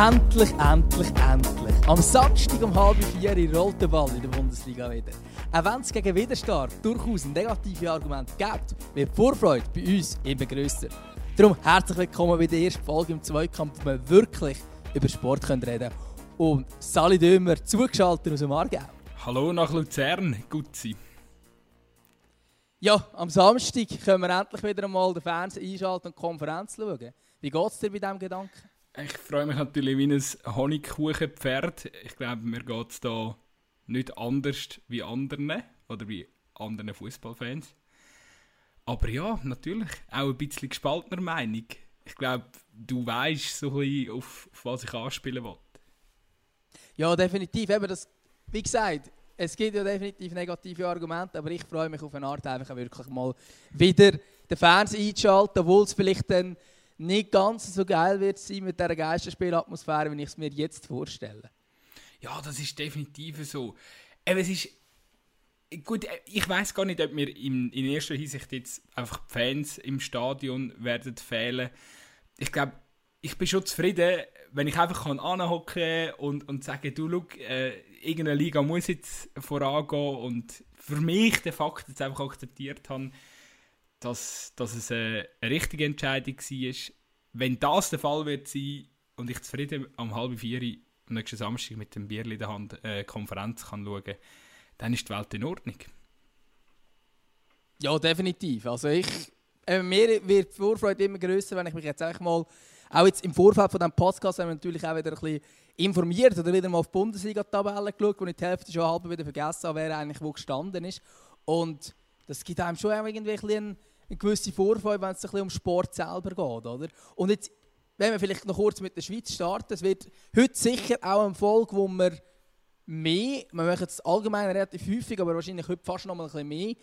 Endlich, endlich, endlich. Am Samstag um halb vier rollt der Ball in der Bundesliga wieder. Auch wenn es gegen Widerstart durchaus negative Argumente gibt, wird die Vorfreude bei uns immer grösser. Darum herzlich willkommen bei der ersten Folge im Zweikampf, wo wir wirklich über Sport reden können. Und Sali Dömer, zugeschaltet aus dem Aargau. Hallo nach Luzern, gut sein. Ja, am Samstag können wir endlich wieder einmal den Fernseher einschalten und die Konferenz schauen. Wie geht es dir bei diesem Gedanken? Ich freue mich natürlich wie ein Honigkuchenpferd. Ich glaube, mir geht es da nicht anders wie anderen oder wie anderen Fußballfans. Aber ja, natürlich, auch ein bisschen gespaltener Meinung. Ich glaube, du weißt so ein bisschen, auf, auf was ich anspielen will. Ja, definitiv. Eben das, wie gesagt, es gibt ja definitiv negative Argumente, aber ich freue mich auf eine Art, einfach wirklich mal wieder den Fernseher einzuschalten, obwohl es vielleicht dann nicht ganz so geil wird sein mit dieser Geisterspielatmosphäre, wie ich es mir jetzt vorstelle. Ja, das ist definitiv so. Eben, es ist gut, ich weiß gar nicht, ob mir in, in erster Hinsicht jetzt einfach die Fans im Stadion werden fehlen. Ich glaube, ich bin schon zufrieden, wenn ich einfach kann anhocken und und sagen, du look, äh, irgendeine Liga muss jetzt vorangehen und für mich den Fakt jetzt einfach akzeptiert habe, dass, dass es eine, richtige Entscheidung war. Wenn das der Fall wird sein und ich zufrieden am halben vier am nächsten Samstag mit dem Bierli in der Hand äh, Konferenz kann schauen, dann ist die Welt in Ordnung. Ja, definitiv. Also ich, äh, mir wird die Vorfreude immer größer, wenn ich mich jetzt einfach mal, auch jetzt im Vorfeld von diesem Podcast, haben wir natürlich auch wieder ein bisschen informiert oder wieder mal auf die Bundesliga-Tabelle geschaut, wo ich die Hälfte schon halb wieder vergessen habe, wer eigentlich wo gestanden ist. Und das gibt einem schon irgendwie ein bisschen gewisse Vorfreude, wenn es ein bisschen um Sport selber geht. Oder? Und jetzt, wenn wir vielleicht noch kurz mit der Schweiz starten, es wird heute sicher auch eine Folge, wo wir mehr, wir machen es allgemein relativ häufig, aber wahrscheinlich heute fast noch mal ein bisschen mehr,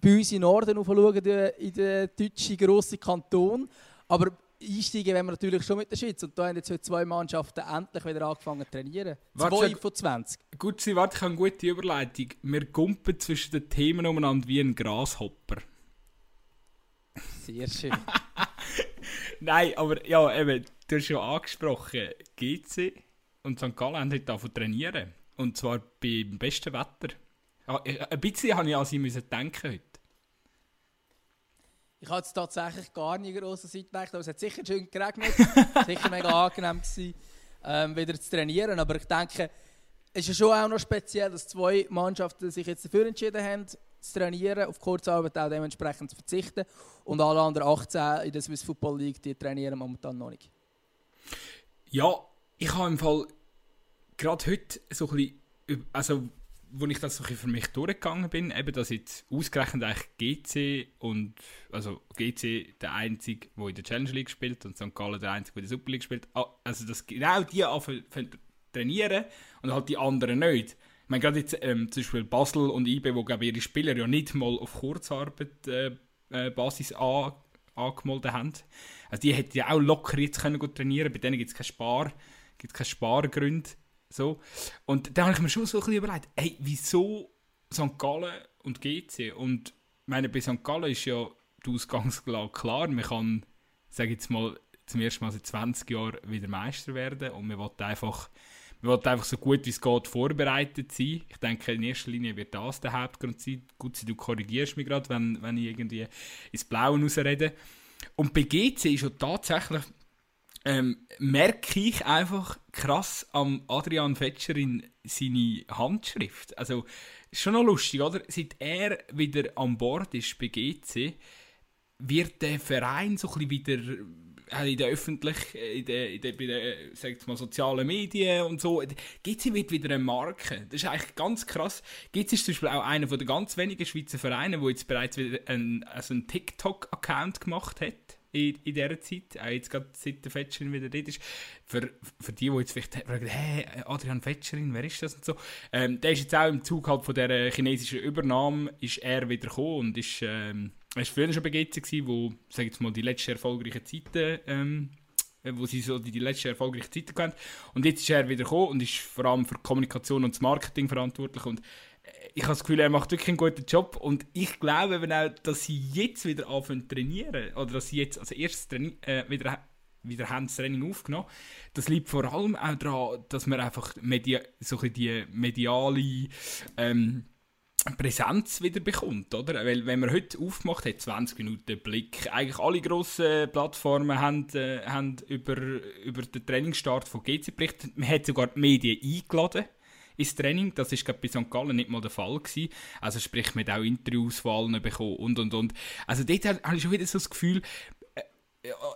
bei uns in Norden aufschauen, in den deutschen grossen Kanton. Aber einsteigen wenn wir natürlich schon mit der Schweiz. Und da haben jetzt heute zwei Mannschaften endlich wieder angefangen zu trainieren. Warte, zwei von 20. Gut, Sie warte, ich habe eine gute Überleitung. Wir gumpen zwischen den Themen umeinander wie ein Grashopper. Sehr schön. Nein, aber ja, eben, du hast schon angesprochen, GC und St. Gallen haben heute angefangen trainieren. Und zwar beim besten Wetter. Ein bisschen habe ich an sie müssen denken heute. Ich habe jetzt tatsächlich gar nicht große Zeit gedacht, aber es hat sicher schön geregnet. sicher mega angenehm gewesen, ähm, wieder zu trainieren. Aber ich denke, es ist ja schon auch noch speziell, dass zwei Mannschaften sich jetzt dafür entschieden haben, zu trainieren, auf Kurzarbeit auch dementsprechend zu verzichten. Und alle anderen 18 in der Swiss Football League, die trainieren momentan noch nicht. Ja, ich habe im Fall gerade heute so ein bisschen, also wo ich das so für mich durchgegangen bin, eben, dass jetzt ausgerechnet eigentlich GC und, also GC der Einzige, der in der Challenge League spielt und St. Gallen der Einzige, der in der Super League spielt, ah, also dass genau die anfangen trainieren und halt die anderen nicht. Ich meine, gerade jetzt ähm, zum Beispiel Basel und IB, wo glaube ihre Spieler ja nicht mal auf Kurzarbeit äh, äh, an, angemeldet haben. Also die hätten ja auch locker jetzt können trainieren bei denen gibt es keine Spar, keine Spargründe so. Und da habe ich mir schon so ein bisschen überlegt, hey, wieso St. Gallen und GC? Und meine, bei St. Gallen ist ja die Ausgangslage klar. Man kann, sage jetzt mal, zum ersten Mal seit 20 Jahren wieder Meister werden und man will einfach, man will einfach so gut wie es geht vorbereitet sein. Ich denke, in erster Linie wird das der Hauptgrund sein. Gut, du korrigierst mich gerade, wenn, wenn ich irgendwie ins Blaue rausrede. Und bei GC ist ja tatsächlich ähm, merke ich einfach krass am Adrian Fetscherin seine Handschrift. Also, ist schon noch lustig, oder? Seit er wieder an Bord ist bei GC, wird der Verein so ein bisschen wieder in der öffentlichen, in der, in der, bei den, sag mal, sozialen Medien und so. GC wird wieder eine Marke. Das ist eigentlich ganz krass. GC ist zum Beispiel auch einer der ganz wenigen Schweizer Vereine, der jetzt bereits wieder einen, also einen TikTok-Account gemacht hat in, in dieser Zeit, auch jetzt gerade seit der Fetscherin wieder dort ist, für, für die, die jetzt vielleicht fragen, hey, Adrian Fetscherin, wer ist das und so, ähm, der ist jetzt auch im Zug halt von dieser chinesischen Übernahme, ist er wieder gekommen und ist, ähm, er war früher schon bei GC wo, sag jetzt mal, die letzten erfolgreichen Zeiten, ähm, wo sie so die, die letzten erfolgreichen Zeiten hatten. Und jetzt ist er wieder gekommen und ist vor allem für Kommunikation und das Marketing verantwortlich und ich habe das Gefühl, er macht wirklich einen guten Job und ich glaube eben auch, dass sie jetzt wieder anfangen zu trainieren oder dass sie jetzt als erstes äh, wieder wieder haben das Training aufgenommen. Das liegt vor allem auch daran, dass man einfach media so ein die mediale ähm, Präsenz wieder bekommt, oder? Weil wenn man heute aufgemacht hat, 20 Minuten Blick, eigentlich alle grossen Plattformen haben, äh, haben über, über den Trainingsstart von GC berichtet. Man hat sogar die Medien eingeladen ins Training. Das war bei St. Gallen nicht mal der Fall. Gewesen. Also sprich, man hat auch Interviews bekommen und und und. Also dort habe ich schon wieder so das Gefühl,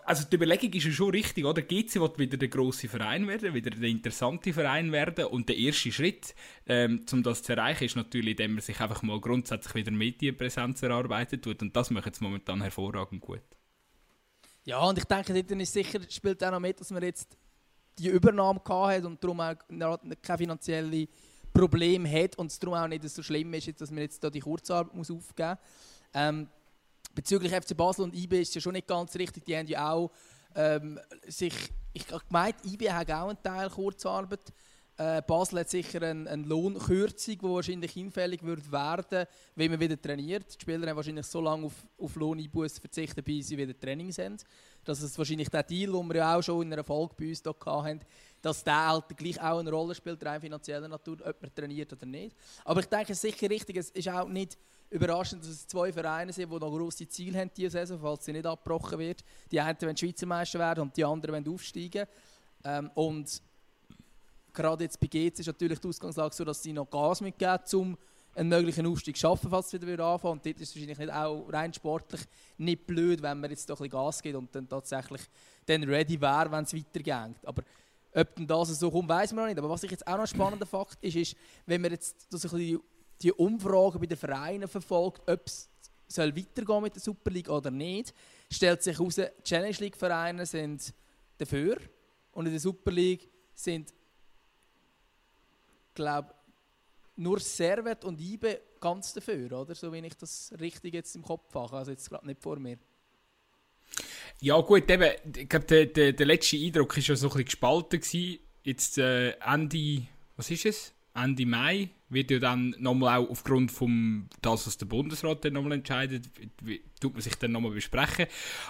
also die Überlegung ist ja schon richtig, oder? GC wird wieder der große Verein werden, wieder der interessante Verein werden und der erste Schritt, ähm, um das zu erreichen, ist natürlich, indem man sich einfach mal grundsätzlich wieder Medienpräsenz erarbeitet tut und das macht es momentan hervorragend gut. Ja, und ich denke, dort ist sicher, spielt auch noch mit, dass man jetzt die Übernahme hat und darum auch keine finanziellen Probleme hat und es darum auch nicht so schlimm ist, dass man jetzt da die Kurzarbeit aufgeben muss. Ähm, Bezüglich FC Basel und IB ist es ja schon nicht ganz richtig. Die haben ja auch ähm, sich, ich gemeint, IB hat auch einen Teil Kurzarbeit. Äh, Basel hat sicher eine, eine Lohnkürzung, die wahrscheinlich hinfällig wird werden, wenn man wieder trainiert. Die Spieler haben wahrscheinlich so lange auf, auf Lohneinbußen verzichtet, bis sie wieder Training sind. Das ist wahrscheinlich der Deal, den wir ja auch schon in einer Folge bei uns hatten, dass der halt gleich auch eine Rolle spielt, rein finanzieller Natur, ob man trainiert oder nicht. Aber ich denke, es ist sicher richtig, es ist auch nicht überraschend, dass es zwei Vereine sind, die noch grosse Ziele haben diese Saison, falls sie nicht abgebrochen wird. Die einen wollen Schweizer Meister werden und die anderen wollen aufsteigen. Ähm, und gerade jetzt bei GC ist natürlich die Ausgangslage so, dass sie noch Gas mitgeben, um einen möglichen Aufstieg zu schaffen, falls es wieder anfangen. Und dort ist es wahrscheinlich nicht auch rein sportlich nicht blöd, wenn man jetzt doch ein Gas gibt und dann tatsächlich dann ready wäre, wenn es weitergeht. Aber ob denn das so kommt, weiß man noch nicht. Aber was ich jetzt auch noch ein spannender Fakt ist, ist, wenn man jetzt das ein bisschen die Umfragen bei den Vereinen verfolgt, ob es soll weitergehen mit der Super League oder nicht, stellt sich heraus, die Challenge League Vereine sind dafür und in der Super League sind, glaube nur Servet und Ibe ganz dafür, oder? So wie ich das richtig jetzt im Kopf habe, also jetzt gerade nicht vor mir. Ja gut, eben, ich glaube, der, der, der letzte Eindruck war ja so ein bisschen gespalten gewesen. Jetzt äh, Ende, was ist es? Ende Mai wird ja dann nochmal auch aufgrund von das, was der Bundesrat dann nochmal entscheidet, tut man sich dann nochmal besprechen.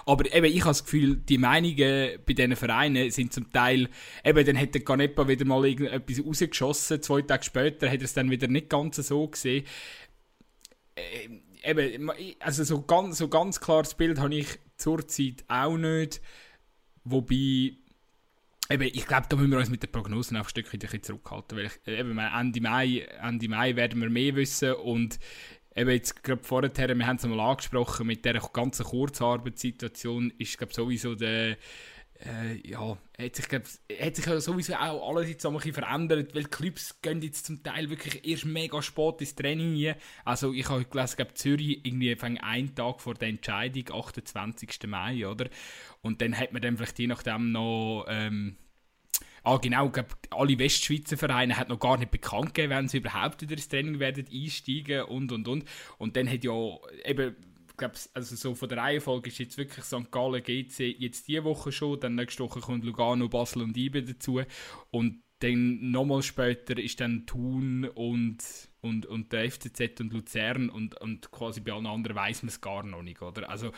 Aber eben, ich habe das Gefühl, die Meinungen bei diesen Vereinen sind zum Teil, eben, dann hat der Canepa wieder mal irgendetwas rausgeschossen, zwei Tage später hat er es dann wieder nicht ganz so gesehen. Äh, eben, also so ganz, so ganz klares Bild habe ich zurzeit auch nicht. Wobei, Eben, ich glaube, da müssen wir uns mit den Prognosen auch ein Stückchen zurückhalten, weil ich, eben, Ende, Mai, Ende Mai werden wir mehr wissen und eben jetzt gerade vorher, wir haben es einmal angesprochen, mit dieser ganzen Kurzarbeitssituation ist glaube sowieso der äh, ja, hat sich, glaub, hat sich sowieso auch alles jetzt ein bisschen verändert, weil die Clubs gehen jetzt zum Teil wirklich erst mega spät ins Training hier. Also ich habe gelesen, glaub, Zürich irgendwie einen Tag vor der Entscheidung, 28. Mai, oder? Und dann hat man dann vielleicht je nachdem noch... Ähm, Ah, genau, glaub, alle Westschweizer Vereine hat noch gar nicht bekannt gegeben, wenn sie überhaupt wieder ins Training werden einsteigen und und und. Und dann hat ja eben glaube, also so von der Reihenfolge ist jetzt wirklich St. Gallen GC jetzt diese Woche schon, dann nächste Woche kommt Lugano, Basel und Ibe dazu und dann nochmal später ist dann Thun und, und, und der FCZ und Luzern und, und quasi bei allen anderen weiß man es gar noch nicht, oder? Also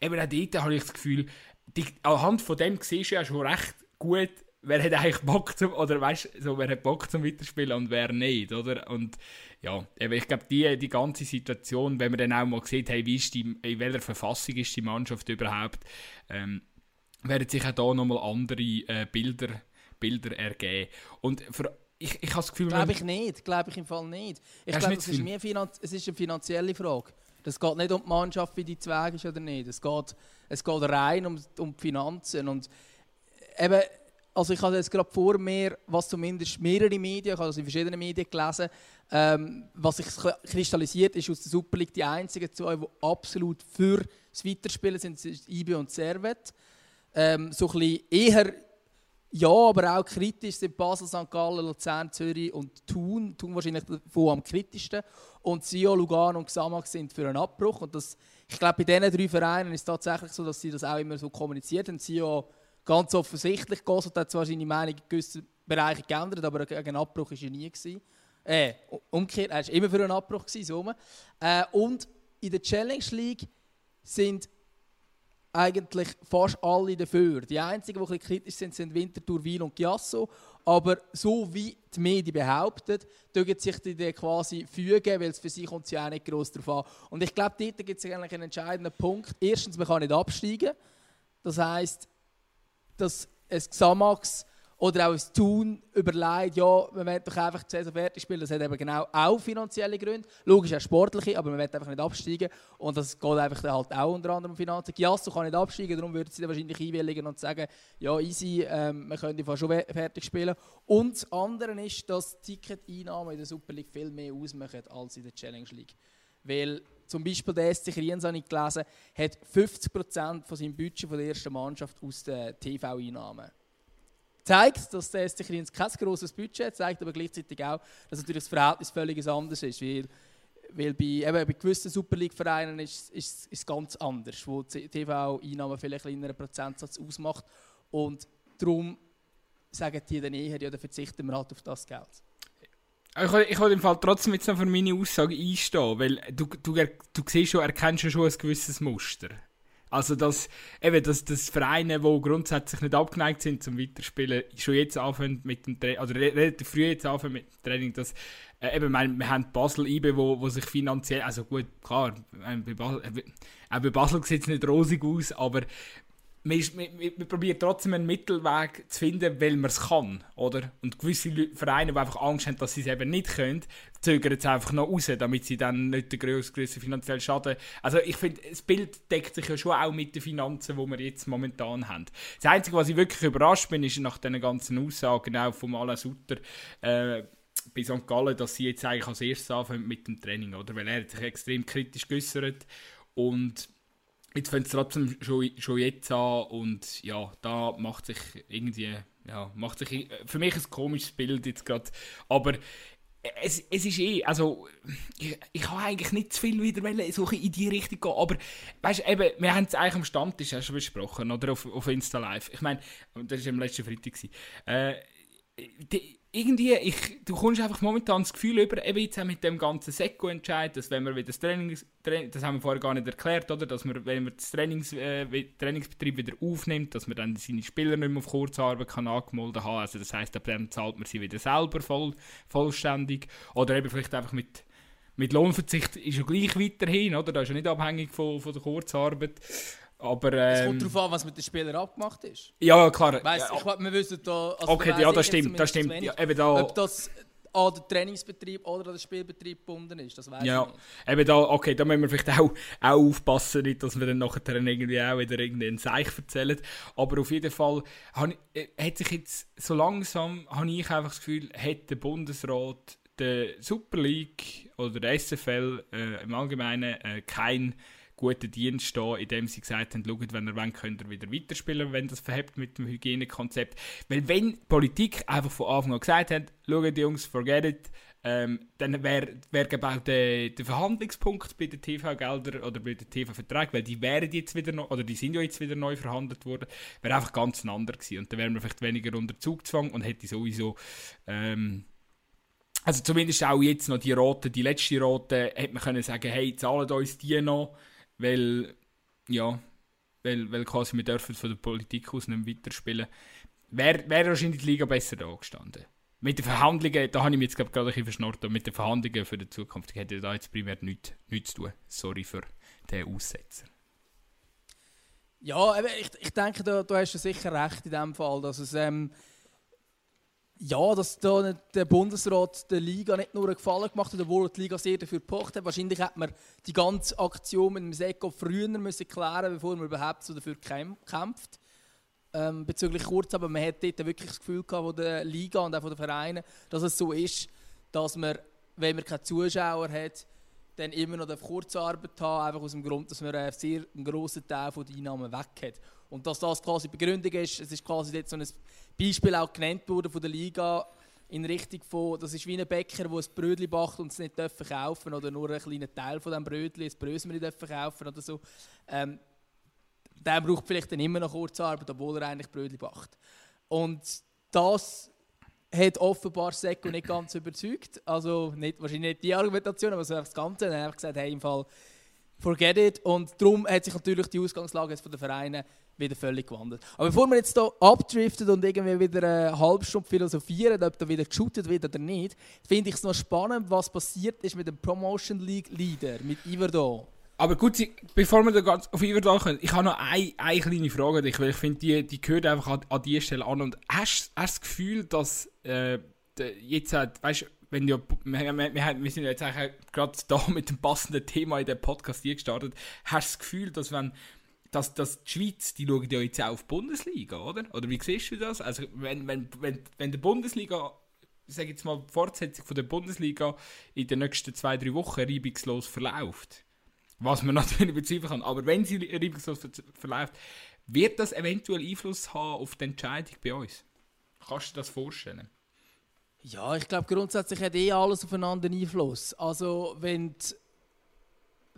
eben auch dort habe ich das Gefühl, die, anhand von dem siehst du ja schon recht gut, wer hat eigentlich Bock zum, oder weißt so, wer hat Bock zum Weiterspielen und wer nicht, oder? Und ja, ich glaube, die, die ganze Situation, wenn man dann auch mal sieht, hey, wie ist die, in welcher Verfassung ist die Mannschaft überhaupt, ähm, werden sich auch da nochmal andere äh, Bilder, Bilder ergeben. Und für, ich, ich habe das Gefühl... Glaube ich nicht, glaube ich im Fall nicht. Ich glaube, es ist mehr es ist eine finanzielle Frage. Es geht nicht um die Mannschaft, wie die Zweig ist oder nicht. Es geht, es geht rein um, um die Finanzen. Und eben, also ich habe jetzt gerade vor mir, was zumindest mehrere Medien, ich habe das in verschiedenen Medien gelesen, ähm, was sich kristallisiert ist aus der Super League, die einzigen zwei, die absolut für das Weiterspielen sind, sind IB und Servet. Ähm, so ein bisschen eher ja, aber auch kritisch sind Basel, St. Gallen, Luzern, Zürich und Thun. Thun wahrscheinlich davon am kritischsten. Und Sio, Lugano und Xamax sind für einen Abbruch. Und das, ich glaube, bei diesen drei Vereinen ist es tatsächlich so, dass sie das auch immer so kommuniziert haben. Sio Ganz offensichtlich, Gossert hat zwar seine Meinung in gewissen Bereichen geändert, aber gegen Abbruch war er nie. Gewesen. Äh, umgekehrt, er war immer für einen Abbruch. Gewesen, so. äh, und in der Challenge League sind eigentlich fast alle dafür. Die einzigen, die ein kritisch sind, sind Winterthur, Wiel und Giasso. Aber so wie die Medien behaupten, dürfen sich die quasi fügen, weil es für sie kommt ja auch nicht gross darauf an. Und ich glaube, dort gibt es eigentlich einen entscheidenden Punkt. Erstens, man kann nicht absteigen. Das heisst, dass es Xamax oder auch ein Tun überlegt, ja, man will doch einfach die Saison fertig spielen. Das hat eben genau auch finanzielle Gründe. Logisch auch sportliche, aber man will einfach nicht absteigen. Und das geht einfach halt auch unter anderem um Finanzen. Giasso kann nicht absteigen, darum würden sie dann wahrscheinlich einwilligen und sagen, ja, easy, ähm, man könnte schon fertig spielen. Und das andere ist, dass Ticket-Einnahmen in der Super League viel mehr ausmachen als in der Challenge League. Weil zum Beispiel der SC Kriens, habe ich gelesen, hat 50% von seinem Budget von der ersten Mannschaft aus den TV-Einnahmen zeigt, dass der SC Kriens kein grosses Budget hat, zeigt aber gleichzeitig auch, dass natürlich das Verhältnis völlig anders ist. Weil, weil bei, eben bei gewissen Super League-Vereinen ist es ganz anders, wo die TV-Einnahmen vielleicht einen kleineren Prozentsatz ausmacht. Und darum sagen die dann eher, ja, dann verzichten wir halt auf das Geld. Ich, ich will im Fall trotzdem jetzt noch für meine Aussage einstehen, weil du, du, du siehst schon, erkennst schon ein gewisses Muster. Also, dass, eben, dass, dass Vereine, die grundsätzlich nicht abgeneigt sind zum Weiterspielen, schon jetzt anfangen mit dem Training, oder relativ früh jetzt anfangen mit dem Training, dass, äh, eben, wir, wir haben Basel IBE, wo, wo sich finanziell, also gut, klar, äh, bei Basel, äh, auch bei Basel sieht es nicht rosig aus, aber man, ist, probiert trotzdem einen Mittelweg zu finden, weil man es kann, oder? Und gewisse Vereine, die einfach Angst haben, dass sie es eben nicht können, zögern es einfach noch raus, damit sie dann nicht den grössten finanziellen Schaden... Also ich finde, das Bild deckt sich ja schon auch mit den Finanzen, die wir jetzt momentan haben. Das Einzige, was ich wirklich überrascht bin, ist nach diesen ganzen Aussagen auch von Alain Sutter, äh, bei St. Gallen, dass sie jetzt eigentlich als erstes anfangen mit dem Training, oder? Weil er hat sich extrem kritisch geäußert und jetzt fängt es trotzdem schon, schon jetzt an und ja, da macht sich irgendwie, ja, macht sich für mich ein komisches Bild jetzt gerade, aber es, es ist eh, also ich, ich habe eigentlich nicht zu viel wieder so in die Richtung gehen, aber weißt du, eben, wir haben es eigentlich am Stammtisch schon besprochen, oder auf, auf Insta Live, ich meine, das war am letzten Freitag, äh, die, irgendwie, ich, du kommst einfach momentan das Gefühl über, eben jetzt mit dem ganzen Seko-Entscheid, dass wenn wir wieder das Training, das haben wir vorher gar nicht erklärt, oder, dass wir, wenn wir das Trainings, äh, Trainingsbetrieb wieder aufnimmt, dass man dann seine Spieler nicht mehr auf Kurzarbeit kann angemeldet haben, also das heisst, dann zahlt man sie wieder selber voll, vollständig, oder eben vielleicht einfach mit mit Lohnverzicht ist ja gleich weiterhin, oder? Das ist ja nicht abhängig von, von der Kurzarbeit. Aber, ähm, es kommt ähm, darauf an, was mit den Spielern abgemacht ist. Ja, klar. Weißt, ja. Ich, wir wissen da... Also okay, ja, das stimmt. Das stimmt. Ja, eben da, ob das an den Trainingsbetrieb oder an den Spielbetrieb gebunden ist, das weiß ja. ich nicht. Eben da, okay, da müssen wir vielleicht auch, auch aufpassen, nicht, dass wir dann nachher irgendwie auch wieder irgendeinen Seich erzählen. Aber auf jeden Fall hat, äh, hat sich jetzt so langsam, habe ich einfach das Gefühl, hat der Bundesrat der Super League oder der SFL äh, im Allgemeinen äh, kein guten Dienst da, indem sie gesagt haben, schaut, wenn ihr wollt, könnt ihr wieder weiterspielen, wenn das verhebt mit dem Hygienekonzept. Weil wenn Politik einfach von Anfang an gesagt hat, schaut Jungs, forget it, ähm, dann wäre wär auch der, der Verhandlungspunkt bei den TV-Geldern oder bei den TV-Verträgen, weil die wären jetzt wieder noch, oder die sind ja jetzt wieder neu verhandelt worden, wäre einfach ganz ein anderer gewesen. Und dann wären wir vielleicht weniger unter Zugzwang und hätte sowieso ähm, also zumindest auch jetzt noch die rote, die letzte rote, hätte man können sagen, hey, zahlen uns die noch, weil, ja, weil, weil quasi wir dürfen von der Politik aus nicht weiterspielen. Wäre wär wahrscheinlich die Liga besser da gestanden. Mit den Verhandlungen, da habe ich mich jetzt gerade ein verschnurrt, mit den Verhandlungen für die Zukunft hätte da jetzt primär nichts, nichts zu tun. Sorry für den Aussetzer. Ja, ich, ich denke, du, du hast sicher recht in dem Fall, dass es ähm, ja, dass da der Bundesrat der Liga nicht nur einen Gefallen gemacht hat, obwohl die Liga sehr dafür gepocht hat. Wahrscheinlich hätte man die ganze Aktion mit dem Seko früher müssen klären bevor man überhaupt so dafür kämpft. Ähm, bezüglich kurz, aber man hat dort wirklich das Gefühl gehabt, von der Liga und auch von den Vereinen, dass es so ist, dass man, wenn man keine Zuschauer hat, dann immer noch Kurzarbeit haben einfach aus dem Grund, dass man einen sehr einen grossen Teil der Einnahmen weg hat. Und dass das quasi Begründung ist, es ist quasi jetzt so ein Beispiel auch genannt worden von der Liga in Richtung von, das ist wie ein Bäcker, der ein Brötchen backt und es nicht kaufen oder nur einen kleinen Teil von dem Brötchen, das Brösel nicht kaufen oder so. Ähm, der braucht vielleicht dann immer noch Kurzarbeit, obwohl er eigentlich Brötchen backt. Und das hat offenbar Seko nicht ganz überzeugt. Also nicht, wahrscheinlich nicht die Argumentation, aber so das Ganze. Er hat einfach gesagt, hey, im Fall, forget it. Und darum hat sich natürlich die Ausgangslage jetzt von den Vereinen wieder völlig gewandelt. Aber bevor wir jetzt hier abdriften und irgendwie wieder eine halbe Stunde philosophieren, ob da wieder geshootet wird oder nicht, finde ich es noch spannend, was passiert ist mit dem Promotion League Leader, mit Iverdon. Aber gut, bevor wir da ganz auf Iverdon kommen, ich habe noch eine, eine kleine Frage an dich, weil ich finde, die, die gehört einfach an, an diese Stelle an. Und hast du das Gefühl, dass äh, jetzt, weißt du, wenn ja, wir, wir, wir, sind jetzt gerade da mit dem passenden Thema in den Podcast hier gestartet, hast du das Gefühl, dass wenn dass, dass die Schweiz, die schaut ja jetzt auch auf die Bundesliga, oder? Oder wie siehst du das? Also wenn, wenn, wenn, wenn der Bundesliga, sage jetzt mal, die Fortsetzung von der Bundesliga in den nächsten zwei, drei Wochen reibungslos verläuft, was man natürlich bezweifeln kann, aber wenn sie reibungslos verläuft, wird das eventuell Einfluss haben auf die Entscheidung bei uns? Kannst du dir das vorstellen? Ja, ich glaube grundsätzlich hat eh alles aufeinander Einfluss. Also wenn die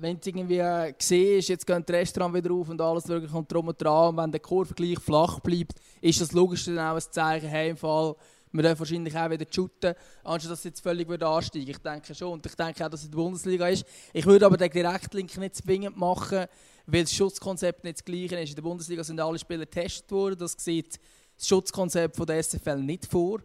wenn du irgendwie siehst, jetzt gehen die Restaurants wieder auf und alles wirklich kommt drum und dran, und wenn der Kurvergleich flach bleibt, ist das logisch dann auch ein Zeichen, hey, im Fall, wir dürfen wahrscheinlich auch wieder shooten, anstatt dass es jetzt völlig wieder ansteigen Ich denke schon. Und ich denke auch, dass es in der Bundesliga ist. Ich würde aber den Direktlink nicht zwingend machen, weil das Schutzkonzept nicht das gleiche ist. In der Bundesliga sind alle Spieler getestet worden. Das sieht das Schutzkonzept von der SFL nicht vor.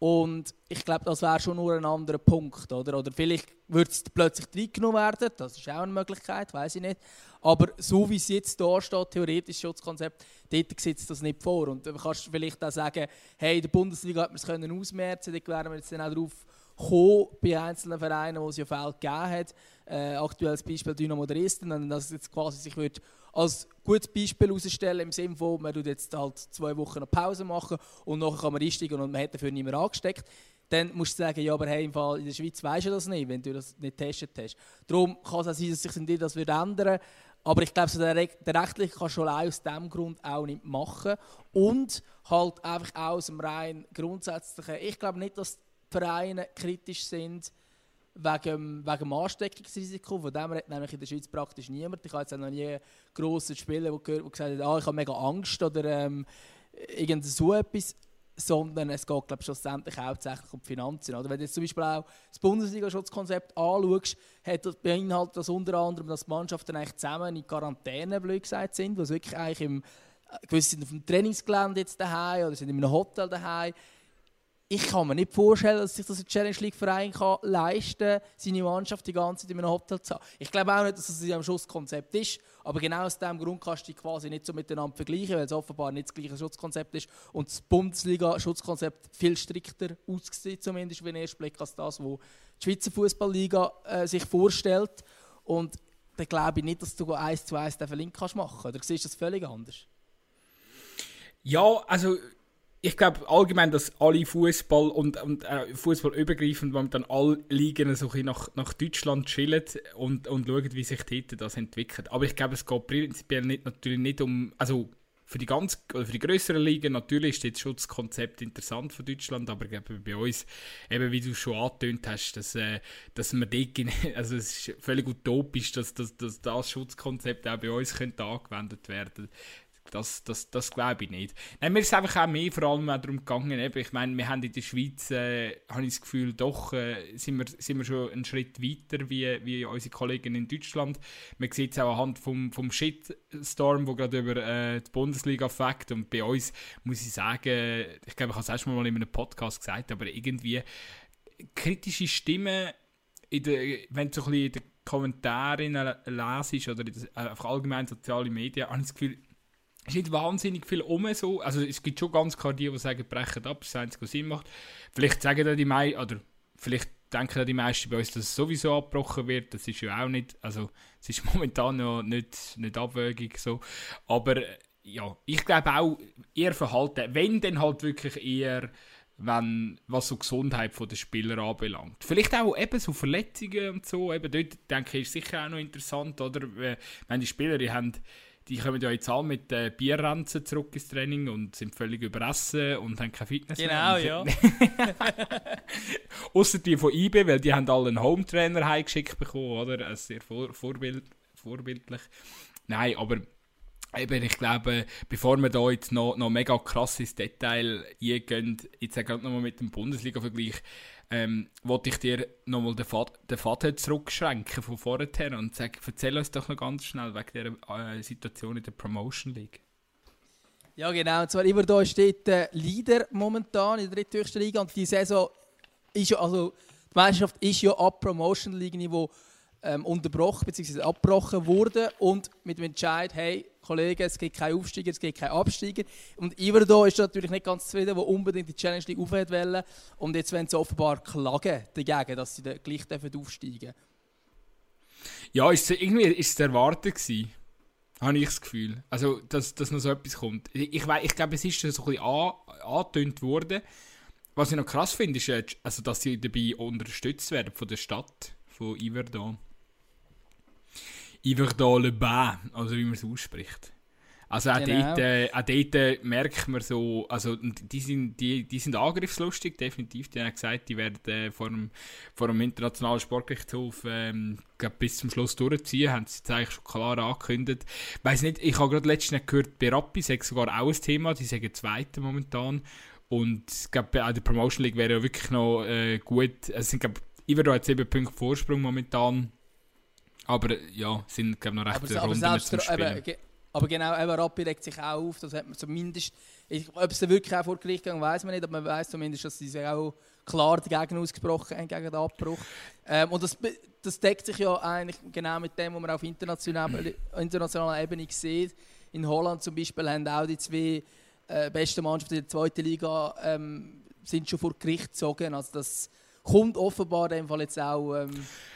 Und ich glaube, das wäre schon nur ein anderer Punkt. Oder, oder vielleicht würde es plötzlich reingenommen werden, das ist auch eine Möglichkeit, weiß ich nicht. Aber so wie es jetzt da steht, theoretisch Schutzkonzept, dort sieht es das nicht vor. Und du kannst vielleicht auch sagen, hey, in der Bundesliga hat man es können ausmerzen, da wären wir jetzt dann auch darauf gekommen, bei einzelnen Vereinen, wo es ja Fälle gegeben hat. Äh, aktuelles Beispiel Dynamo Dresden, und das jetzt quasi sich wird als gutes Beispiel herausstellen, im Sinne von, man tut jetzt halt zwei Wochen eine Pause machen und nachher kann man einsteigen und man hat dafür nicht mehr angesteckt. Dann musst du sagen, ja, aber hey, im Fall in der Schweiz weisst du das nicht, wenn du das nicht getestet hast. Darum kann es auch sein, dass sich dir das wird ändern aber ich glaube, so der, der rechtliche kann schon aus diesem Grund auch nicht machen. Und halt einfach auch aus dem rein grundsätzlichen. Ich glaube nicht, dass die Vereine kritisch sind wegen, dem Ansteckungsrisiko. Von dem redet nämlich in der Schweiz praktisch niemand. Ich habe jetzt auch noch nie Spieler, die, gehört, die gesagt haben, ah, ich habe mega Angst oder ähm, irgend so etwas. Sondern es geht, glaube ich, schlussendlich hauptsächlich um die Finanzen. Oder wenn du jetzt zum Beispiel auch das Bundesliga-Schutzkonzept anschaust, beinhaltet das unter anderem, dass die Mannschaften eigentlich zusammen in Quarantäne, gesagt, sind, was wirklich eigentlich im, äh, gewisse sind auf dem Trainingsgelände jetzt daheim oder sind in einem Hotel daheim ich kann mir nicht vorstellen, dass sich das ein Challenge League Verein kann leisten kann, seine Mannschaft die ganze Zeit in einem Hotel zu haben. Ich glaube auch nicht, dass das ein Schutzkonzept ist, aber genau aus diesem Grund kannst du die quasi nicht so miteinander vergleichen, weil es offenbar nicht das gleiche Schutzkonzept ist und das Bundesliga-Schutzkonzept viel strikter aussieht, zumindest auf den ersten Blick, als das, was die Schweizer Fußballliga äh, sich vorstellt. Und dann glaube ich nicht, dass du eins zu eins den Verlink kannst machen. Oder siehst du das völlig anders? Ja, also ich glaube allgemein, dass alle Fußball und, und äh, Fußball übergreifend, wenn dann alle Ligen so nach, nach Deutschland chillen und, und schauen, wie sich dort das entwickelt. Aber ich glaube, es geht prinzipiell nicht, natürlich nicht um, also für die ganz, für die größeren Ligen natürlich ist das Schutzkonzept interessant für Deutschland, aber ich glaube bei uns, eben wie du schon angetönt hast, dass, äh, dass wir dort, also es ist völlig utopisch, dass, dass, dass das Schutzkonzept auch bei uns könnte angewendet werden könnte. Das, das, das glaube ich nicht. Nein, mir ist einfach auch mehr vor allem darum gegangen, eben, ich meine, wir haben in der Schweiz, äh, habe ich das Gefühl, doch äh, sind, wir, sind wir schon einen Schritt weiter wie, wie unsere Kollegen in Deutschland. Man sieht es auch anhand vom, vom Shitstorm, der gerade über äh, die Bundesliga fängt und bei uns muss ich sagen, ich glaube, ich habe es erst mal in einem Podcast gesagt, aber irgendwie kritische Stimmen, in der, wenn du so ein bisschen in den Kommentaren lesest oder in der, einfach allgemein soziale Medien, habe ich das Gefühl, ist nicht wahnsinnig viel um so. Also es gibt schon ganz klar die, die sagen, brechen ab, das ist das Einzige, was Sinn macht. Vielleicht sagen dann die meisten, oder vielleicht denken die meisten bei uns, dass es sowieso abgebrochen wird. Das ist ja auch nicht, also es ist momentan noch nicht, nicht abwägig so. Aber ja, ich glaube auch eher Verhalten, wenn dann halt wirklich eher wenn, was so Gesundheit der Spieler anbelangt. Vielleicht auch eben so Verletzungen und so, eben dort denke ich, ist sicher auch noch interessant, oder? Wenn die Spieler, die haben die kommen ja jetzt alle mit äh, Bierranzen zurück ins Training und sind völlig überessen und haben keine Fitness genau, mehr. ja. Außer die von IB, weil die haben alle einen Home-Trainer heimgeschickt bekommen, oder? Ist sehr vor, vorbild, vorbildlich. Nein, aber Eben, ich glaube, bevor wir da jetzt noch, noch mega krasses Detail eingehen, jetzt gerade nochmal mit dem Bundesliga-Vergleich, ähm, wollte ich dir nochmal den, Fad den Faden zurückschränken von vorher und sagen, erzähl uns doch noch ganz schnell wegen der äh, Situation in der Promotion League. Ja genau, und zwar immer da steht der Leader momentan in der dritthöchsten Liga und die Saison ist ja, also die Meisterschaft ist ja ab Promotion League Niveau ähm, unterbrochen bzw. abgebrochen worden und mit dem Entscheid, hey Kollegen, es gibt keinen Aufsteiger, es gibt keinen Absteiger. Und Iverdo ist natürlich nicht ganz zufrieden, der unbedingt die Challenge League aufhören wollen. Und jetzt wollen sie offenbar klagen dagegen, dass sie gleich aufsteigen dürfen. Ja, ist irgendwie ist es erwartet gewesen. Habe ich das Gefühl. Also, dass, dass noch so etwas kommt. Ich, ich, ich glaube, es ist so ein bisschen angetönt worden. Was ich noch krass finde, ist, also, dass sie dabei unterstützt werden von der Stadt, von Iverdon. Iverdon Le Bain, also wie man es ausspricht. Also auch, genau. dort, äh, auch dort merkt man so, also die sind, die, die sind angriffslustig, definitiv. Die haben gesagt, die werden äh, vor, dem, vor dem Internationalen Sportgerichtshof ähm, bis zum Schluss durchziehen, haben sie jetzt eigentlich schon klar angekündigt. Ich weiss nicht, ich habe gerade letztens gehört, bei Rappi sei sogar auch ein Thema, die sagen Zweite momentan. Und ich glaube, auch die Promotion League wäre ja wirklich noch äh, gut. Es sind, glaube ich, hat sieben Punkte Vorsprung momentan. Aber ja, sind, glaube ich, noch recht aber, aber zum Spielen. Eben, aber genau, eben Rappi regt sich auch auf, das hat man zumindest, ich, ob es wirklich auch vor Gericht ging, weiß man nicht, aber man weiß zumindest, dass sie sich auch klar dagegen ausgesprochen haben, gegen den Abbruch. Ähm, und das, das deckt sich ja eigentlich genau mit dem, was man auf internationaler, internationaler Ebene sieht. In Holland zum Beispiel haben auch die zwei äh, besten Mannschaften in der zweiten Liga ähm, sind schon vor Gericht gezogen. Also das kommt offenbar in dem Fall jetzt auch ähm,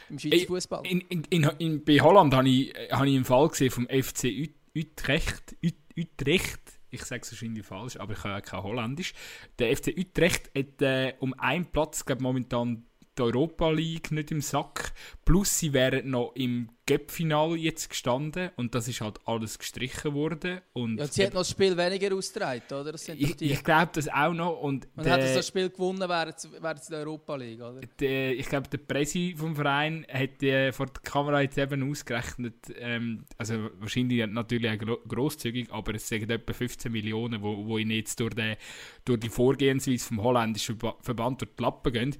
im Schweizer Fußball. In, in, in, bei Holland habe ich, hab ich einen Fall gesehen vom FC Utrecht, Utrecht, ich sage es wahrscheinlich falsch, aber ich kann ja kein Holländisch. Der FC Utrecht hat äh, um einen Platz, glaube momentan die Europa League nicht im Sack. Plus sie wären noch im Cup-Final jetzt gestanden und das ist halt alles gestrichen worden. Und ja, sie hat noch das Spiel weniger ausgetragen, oder? Das sind ich ich glaube das auch noch. Und, und hätte das Spiel gewonnen, wäre es in der Europa League, oder? Der, ich glaube, der Presi vom Verein hat äh, vor der Kamera jetzt eben ausgerechnet, ähm, also wahrscheinlich natürlich auch grosszügig, aber es sind etwa 15 Millionen, wo, wo ihnen jetzt durch die, durch die Vorgehensweise vom holländischen Verband durch die Lappen gehen.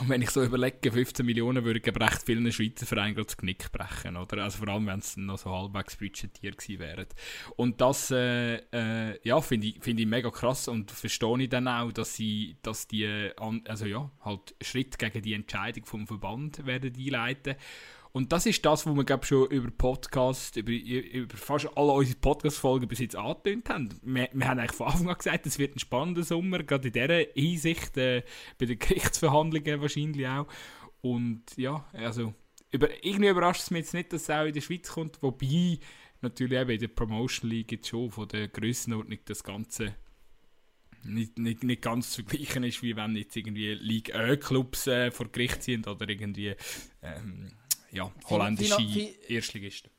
Und wenn ich so überlege, 15 Millionen würde ich recht vielen Schweizer Vereinen gerade das Knick brechen, oder? Also vor allem, wenn es noch so halbwegs budgetiert gewesen wären. Und das, äh, äh, ja, finde ich, find ich mega krass und verstehe ich dann auch, dass sie, dass die, also ja, halt Schritt gegen die Entscheidung vom Verband werden einleiten. Und das ist das, was wir glaube schon über Podcast, über, über fast alle unsere Podcast-Folgen bis jetzt angetönt haben. Wir, wir, haben eigentlich von Anfang an gesagt, es wird ein spannender Sommer, gerade in dieser Hinsicht, äh, bei den Gerichtsverhandlungen wahrscheinlich auch. Und ja, also über, irgendwie überrascht es mich jetzt nicht, dass es auch in der Schweiz kommt, wobei natürlich eben in der Promotion League jetzt schon von der Grössenordnung das Ganze nicht, nicht, nicht ganz zu vergleichen ist, wie wenn jetzt irgendwie League A-Clubs äh, vor Gericht sind oder irgendwie ähm, ja, holländische fin Erstligisten.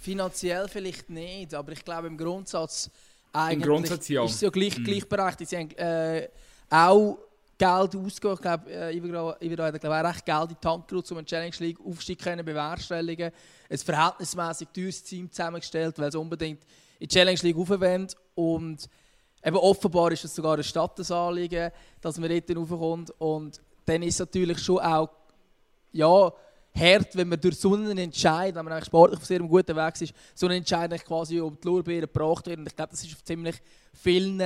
Finanziell vielleicht nicht, aber ich glaube im Grundsatz eigentlich Im Grundsatz, ja. ist es ja gleich, mm. gleichberechtigt. Sie haben äh, auch Geld ausgegeben. Ich glaube, äh, Ibero hat glaube recht Geld in die Hand genommen, um eine Challenge League Aufstieg zu bewerkstelligen. Ein verhältnismäßig teures Team zusammengestellt, weil sie unbedingt in die Challenge League raufwollen. Und eben offenbar ist es sogar eine Stadtanliegen, dass man dort raufkommt. Und dann ist es natürlich schon auch, ja, hart, wenn man durch so einen Entscheid, wenn man eigentlich sportlich auf sehr guten Weg ist, so einen Entscheid quasi um die Lorbeeren gebracht wird. Und ich glaube, das ist auf ziemlich vielen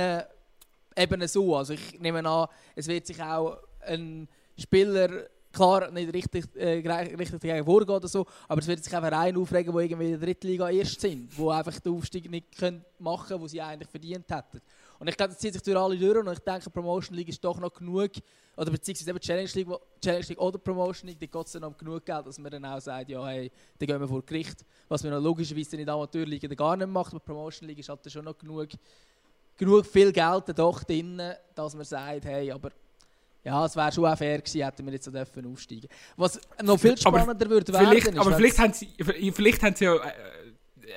Ebenen so. Also ich nehme an, es wird sich auch ein Spieler klar nicht richtig, äh, richtig dagegen vorgehen oder so, aber es wird sich auch Vereine aufregen, die irgendwie in der Drittliga erst sind, die einfach den Aufstieg nicht können machen können, den sie eigentlich verdient hätten. Und ich glaube, das zieht sich durch alle durch und ich denke, Promotion League ist doch noch genug, oder beziehungsweise eben Challenge League, Challenge League oder Promotion League, da geht es dann noch genug Geld, dass man dann auch sagt, ja hey, dann gehen wir vor Gericht, was man logischerweise in der Amateurliga gar nicht macht, aber Promotion League ist halt schon noch genug, genug viel Geld doch drin, dass man sagt, hey, aber ja, es wäre schon auch fair gewesen, hätten wir jetzt so dürfen aufsteigen Was noch viel spannender aber würde werden, vielleicht, Aber vielleicht haben, sie, vielleicht haben sie ja äh,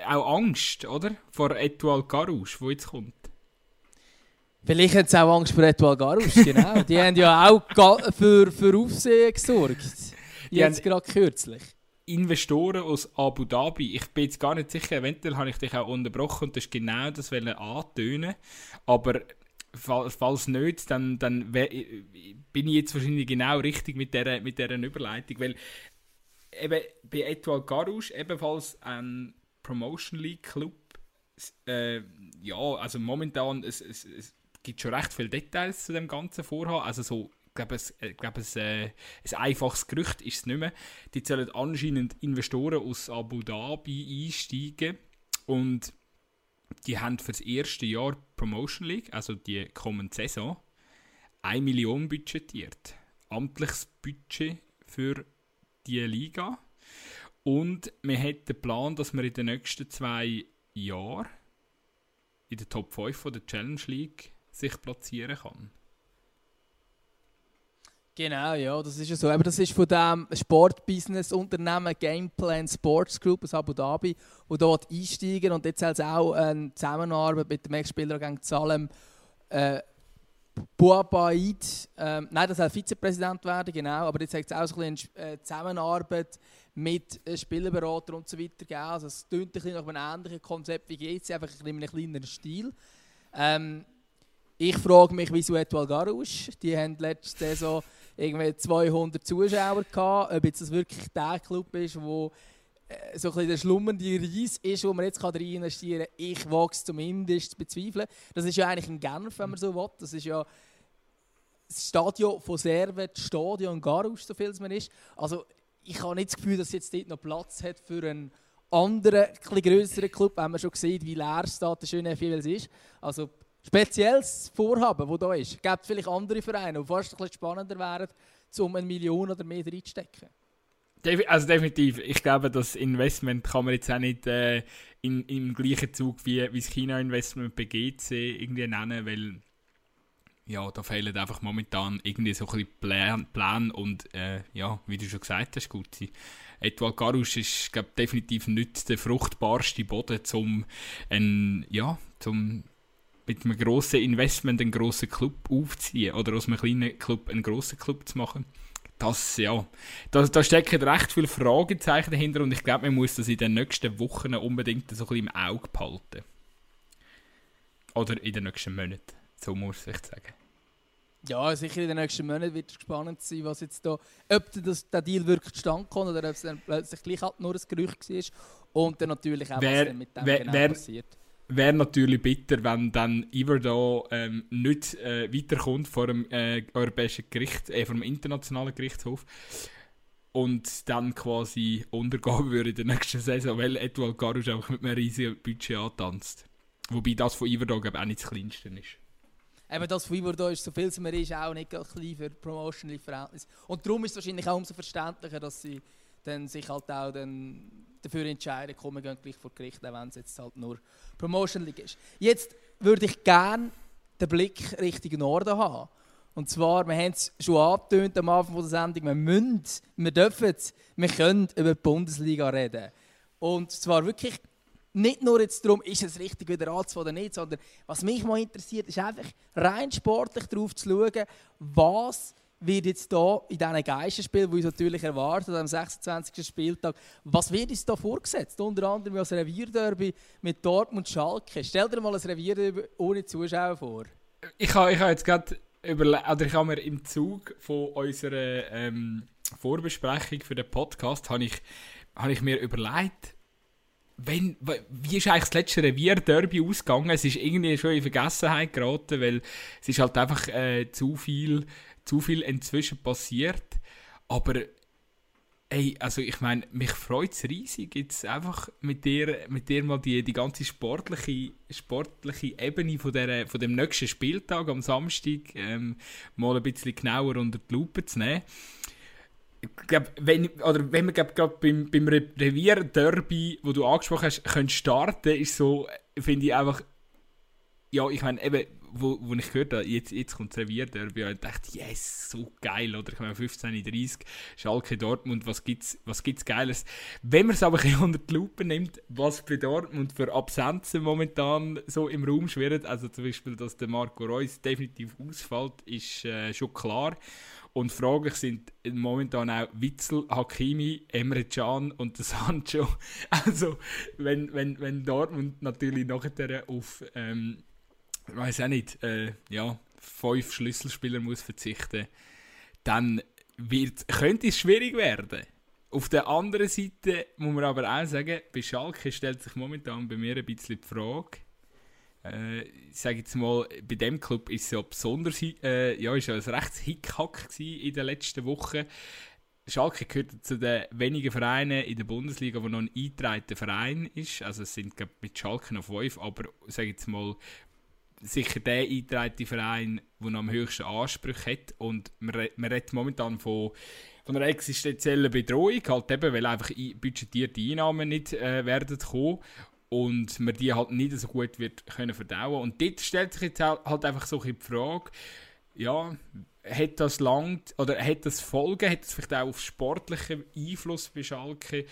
auch Angst, oder? Vor Etoile Garouche, wo jetzt kommt. Vielleicht haben sie auch Angst vor Etoile Garouche, genau. Die haben ja auch für, für Aufsehen gesorgt. Jetzt gerade kürzlich. Investoren aus Abu Dhabi. Ich bin jetzt gar nicht sicher, eventuell habe ich dich auch unterbrochen und das ist genau das antönen. Aber falls nicht, dann, dann bin ich jetzt wahrscheinlich genau richtig mit dieser mit der Überleitung. Weil eben bei Etoile Garouche ebenfalls ein Promotion League Club. Äh, ja, also momentan es, es, es gibt schon recht viele Details zu dem ganzen Vorhaben. Also so glaube, es, ich äh, glaube, es, äh, ein einfaches Gerücht ist es nicht mehr. Die sollen anscheinend Investoren aus Abu Dhabi einsteigen und die haben für das erste Jahr Promotion League, also die kommende Saison, 1 Million budgetiert. Amtliches Budget für die Liga. Und man hat den Plan, dass man in den nächsten zwei Jahren in der Top 5 von der Challenge League sich platzieren kann. Genau, ja, das ist ja so. Aber das ist von dem Sportbusiness-Unternehmen Gameplan Sports Group aus Abu Dhabi, wo dort einsteigen und jetzt soll auch eine Zusammenarbeit mit dem Ex-Spieler Salem äh, Bouabaid, ähm, nein, das soll Vizepräsident werden, genau, aber jetzt sagt es auch so ein bisschen äh, Zusammenarbeit mit äh, Spielerberatern und so weiter geben. Also es klingt ein bisschen nach einem ähnlichen Konzept wie jetzt, einfach in einem kleineren Stil. Ähm, ich frage mich, wieso Etoile Garouche, die haben letzte Saison irgendwie 200 Zuschauer gehabt. Ob jetzt das wirklich der Club ist, wo äh, so ein bisschen der schlummernde Reis ist, wo man jetzt rein investieren kann, ich wage es zumindest zu bezweifeln. Das ist ja eigentlich ein Genf, wenn man so will. Das ist ja das Stadion von Servet, Stadion Garus, so viel es man ist. Also ich habe nicht das Gefühl, dass jetzt dort noch Platz hat für einen anderen, etwas größeren Club, wenn man schon sieht, wie leer es da der schöne viel ist. Also spezielles Vorhaben, das da ist. Es gibt vielleicht andere Vereine, die fast ein bisschen spannender wären, um eine Million oder mehr reinzustecken. Also definitiv. Ich glaube, das Investment kann man jetzt auch nicht äh, in, im gleichen Zug wie, wie das China-Investment bei GC irgendwie nennen, weil ja, da fehlen einfach momentan irgendwie so ein bisschen Plan, Plan und äh, ja, wie du schon gesagt hast, gut. Etwa Garusch ist glaube definitiv nicht der fruchtbarste Boden, um ein, ja, zum mit einem grossen Investment einen grossen Club aufziehen oder aus einem kleinen Club einen grossen Club zu machen. Das, ja, da, da stecken recht viele Fragezeichen dahinter und ich glaube, man muss das in den nächsten Wochen unbedingt so ein bisschen im Auge behalten. Oder in den nächsten Monaten, so muss ich sagen. Ja, sicher in den nächsten Monaten wird es spannend sein, was jetzt da, ob das, der Deal wirklich zustande kommt oder ob es dann plötzlich gleich halt nur ein Gerücht war und dann natürlich auch, wer, was dann mit dem wer, genau wer, passiert wäre natürlich bitter, wenn dann Iver ähm, nicht äh, weiterkommt vor dem äh, europäischen Gericht, äh, vor dem internationalen Gerichtshof und dann quasi untergehen würde in der nächsten Saison, weil Edouard Garouche einfach mit einem riesigen Budget antanzt. Wobei das von Iverdog auch nicht das kleinste ist. Eben das von Iverdog ist, so viel es mir ist, auch nicht klein für Promotion-Verhältnis. Und darum ist es wahrscheinlich auch umso verständlicher, dass sie dann sich halt auch dann dafür entscheiden, kommen gehen gleich vor Gericht, auch wenn es jetzt halt nur Promotion League ist. Jetzt würde ich gerne den Blick Richtung Norden haben. Und zwar, wir haben es schon angetönt am Anfang der Sendung, wir müssen, wir dürfen, wir können über die Bundesliga reden. Und zwar wirklich nicht nur jetzt darum, ist es richtig wieder anzufangen oder nicht, sondern was mich mal interessiert, ist einfach rein sportlich darauf zu schauen, was wird jetzt hier in diesen Geisterspielen, die uns natürlich erwartet, am 26. Spieltag, was wird uns da vorgesetzt? Unter anderem als Revierderby mit Dortmund Schalke. Stell dir mal ein Revierderby ohne Zuschauer vor. Ich habe ich ha jetzt gerade überlegt, ich habe mir im Zug von unserer ähm, Vorbesprechung für den Podcast, habe ich, hab ich mir überlegt, wenn, wie ist eigentlich das letzte Revier-Derby ausgegangen? Es ist irgendwie schon in Vergessenheit geraten, weil es ist halt einfach äh, zu viel zu viel inzwischen passiert. Aber ey, also ich meine, mich freut es riesig, jetzt einfach mit dir, mit dir mal die, die ganze sportliche, sportliche Ebene von, der, von dem nächsten Spieltag am Samstag ähm, mal ein bisschen genauer unter die Lupe zu nehmen. Ich glaub, wenn, oder wenn wir gerade beim, beim Revier-Derby, wo du angesprochen hast, können starten, ist so, finde ich einfach, ja, ich meine, wo, wo ich gehört habe, jetzt, jetzt kommt das Revierderby, ich dachte, yes, so geil, oder? Ich meine, 15.30 Schalke Dortmund, was gibt's, was gibt's Geiles? Wenn man es aber ein unter die Lupe nimmt, was bei Dortmund für Absenzen momentan so im Raum schwirrt, also zum Beispiel, dass der Marco Reus definitiv ausfällt, ist äh, schon klar. Und fraglich sind momentan auch Witzel, Hakimi, Emre Can und Sancho. Also, wenn, wenn, wenn Dortmund natürlich nachher auf, ähm, ich weiß auch nicht, äh, ja, fünf Schlüsselspieler muss verzichten, dann wird, könnte es schwierig werden. Auf der anderen Seite muss man aber auch sagen, bei Schalke stellt sich momentan bei mir ein bisschen die Frage, äh, ich sage jetzt mal, bei dem Club ist es ja besonders, äh, ja, ist ja ein rechts Hickhack in den letzten Wochen. Schalke gehört zu den wenigen Vereinen in der Bundesliga, wo noch ein eingetragener Verein ist. Also es sind glaub, mit Schalke noch fünf, aber sage jetzt mal, sicher der eingetragene Verein, der am höchsten Anspruch hat. Und man, redet momentan von, von einer existenziellen Bedrohung, halt eben, weil einfach budgetierte Einnahmen nicht äh, werden kommen und man die halt nicht so gut wird können verdauen. Und dort stellt sich jetzt halt einfach so die Frage, ja, hat das langt oder hat das Folgen, hat das vielleicht auch auf sportlichen Einfluss bei Schalke?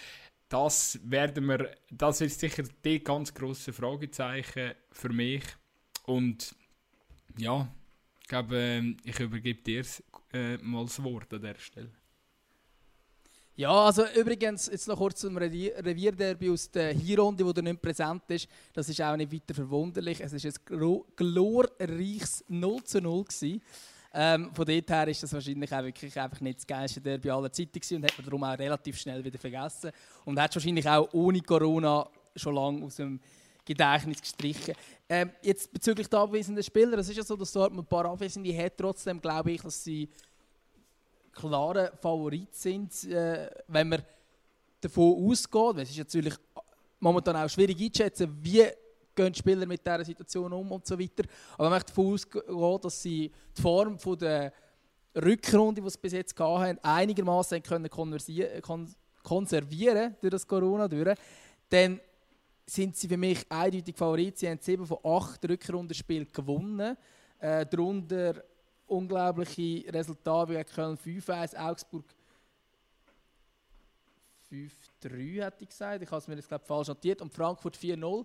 Das werden wir, das ist sicher die ganz große Fragezeichen für mich. Und ja, ich glaube, ähm, ich übergebe dir äh, mal das Wort an der Stelle. Ja, also übrigens, jetzt noch kurz zum Revierderby aus der Hinrunde, wo der nicht präsent ist. Das ist auch nicht weiter verwunderlich. Es war ein glorreiches 0 zu 0 gewesen. Ähm, von dort her ist das wahrscheinlich auch wirklich einfach nicht das geilste Derby aller Zeiten gewesen und hat man darum auch relativ schnell wieder vergessen. Und hat wahrscheinlich auch ohne Corona schon lange aus dem Gedächtnis gestrichen. Ähm, jetzt bezüglich der abwesenden Spieler, es ist ja so, dass dort ein paar Abwesende hat. Trotzdem glaube ich, dass sie klare Favorit sind, äh, wenn man davon ausgeht. Es ist natürlich momentan auch schwierig einzuschätzen, wie gehen die Spieler mit dieser Situation um und so weiter. Aber wenn man davon ausgeht, dass sie die Form von der Rückrunde, die sie bis jetzt hatten, einigermaßen können konservieren durch das Corona durch, dann sind sie für mich eindeutig Favorit. Sie haben sieben von acht Rückrundenspielen gewonnen. Äh, darunter unglaubliche Resultate wie Köln 5-1, Augsburg 5-3, hätte ich gesagt. Ich habe es mir jetzt glaub, falsch notiert. Und Frankfurt 4-0.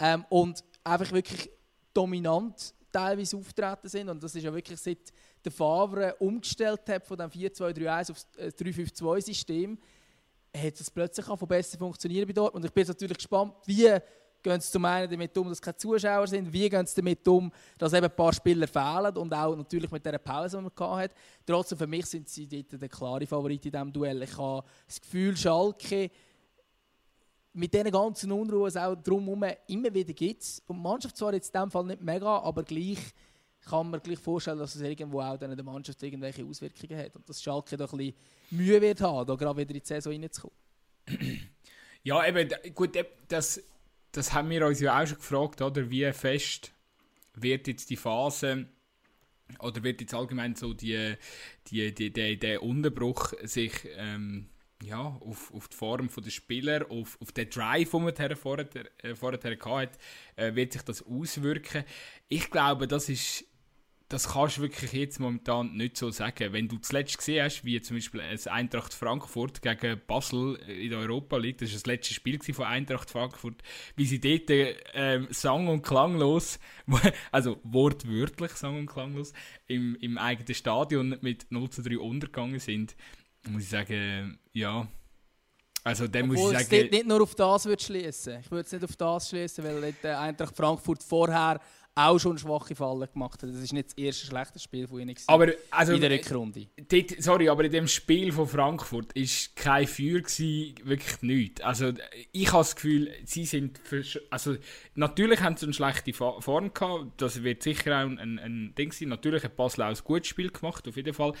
Ähm, und einfach wirklich dominant teilweise auftreten sind. Und das ist ja wirklich seit der Favre umgestellt hat von dem 4-2-3-1 auf das 3-5-2-System, hat es plötzlich auch besser funktionieren bei dort. Und ich bin natürlich gespannt, wie gehen sie zum einen damit um, dass keine Zuschauer sind, wie gehen sie damit um, dass eben ein paar Spieler fehlen und auch natürlich mit dieser Pause, die man hatte. Trotzdem, für mich sind sie dort der klare Favorit in diesem Duell. Ich habe das Gefühl, Schalke mit diesen ganzen Unruhen, auch drumherum immer wieder gibt Und die Mannschaft zwar jetzt in diesem Fall nicht mega, aber gleich kann man gleich vorstellen, dass es irgendwo auch dann der Mannschaft irgendwelche Auswirkungen hat und dass Schalke da ein bisschen Mühe wird haben, da gerade wieder in die Saison reinzukommen. Ja, eben, gut, das das haben wir uns ja auch schon gefragt, oder? Wie fest wird jetzt die Phase oder wird jetzt allgemein so die, die, die, die der Unterbruch sich ähm, ja, auf, auf die Form der Spieler, auf, auf den Drive, den man vorher, äh, vorher hatte, äh, wird sich das auswirken. Ich glaube, das ist das kannst du wirklich jetzt momentan nicht so sagen. Wenn du zuletzt gesehen hast, wie zum Beispiel ein Eintracht Frankfurt gegen Basel in der Europa League, das war das letzte Spiel von Eintracht Frankfurt, wie sie dort ähm, sang- und klanglos, also wortwörtlich sang- und klanglos, im, im eigenen Stadion mit 0 zu 3 untergegangen sind, muss ich sagen, ja, also dann muss ich sagen... nicht nur auf das würde schließen. Ich würde es nicht auf das schließen, weil der Eintracht Frankfurt vorher auch schon schwache Fallen gemacht hat. Das ist nicht das erste schlechte Spiel von ihnen aber, also, in der Rückrunde. Dort, sorry, aber in dem Spiel von Frankfurt war kein Feuer, gewesen, wirklich nichts. Also ich habe das Gefühl, sie sind... Für, also natürlich haben sie eine schlechte Form gehabt, das wird sicher auch ein, ein Ding sein. Natürlich hat Basel auch ein gutes Spiel gemacht, auf jeden Fall.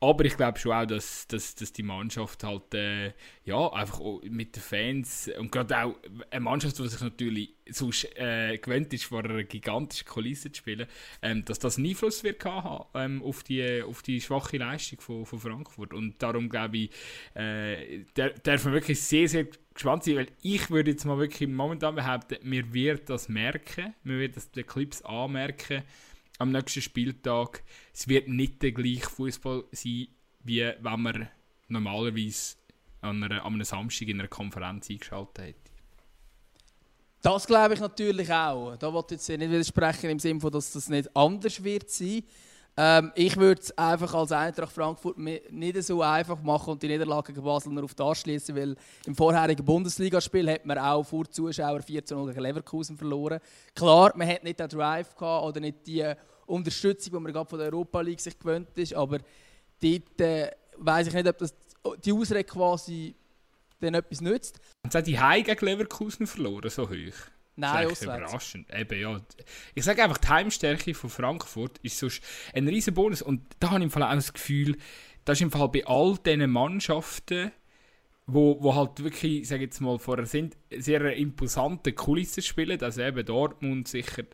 Aber ich glaube schon auch, dass, dass, dass die Mannschaft halt... Äh, ja, einfach mit den Fans und gerade auch eine Mannschaft, die sich natürlich sonst äh, gewöhnt ist, vor einer gigantischen Kulisse zu spielen, ähm, dass das einen Einfluss wird haben ähm, auf, die, auf die schwache Leistung von, von Frankfurt. Und darum glaube ich, äh, darf man wirklich sehr, sehr gespannt sein, weil ich würde jetzt mal wirklich momentan behaupten, wir werden das merken, wir werden das den Clips anmerken am nächsten Spieltag. Es wird nicht der gleiche Fußball sein, wie wenn man normalerweise an, einer, an einem Samstag in einer Konferenz eingeschaltet hätte. Das glaube ich natürlich auch. Da wollte ich jetzt nicht widersprechen im Sinne dass das nicht anders wird sein. Ähm, ich würde es einfach als Eintracht Frankfurt nicht so einfach machen und die Niederlage gegen Basel auf das schließen, weil im vorherigen Bundesligaspiel hat man auch vor Zuschauern 14 gegen Leverkusen verloren. Klar, man hat nicht den Drive gehabt oder nicht die Unterstützung, die man gerade von der Europa League sich gewöhnt ist, aber dort äh, weiß ich nicht, ob das die Ausrede quasi dann etwas nützt. Und sie hat die Heim gegen Leverkusen verloren, so hoch. Nein, das ist überraschend. Eben, ja. Ich sage einfach, die Heimstärke von Frankfurt ist sonst ein riesen Bonus. Und da habe ich im Fall auch das Gefühl, das ist im Fall bei all diesen Mannschaften, wo, wo halt wirklich, sage jetzt mal, vor einer sehr imposanten Kulissen spielen, also eben Dortmund sicher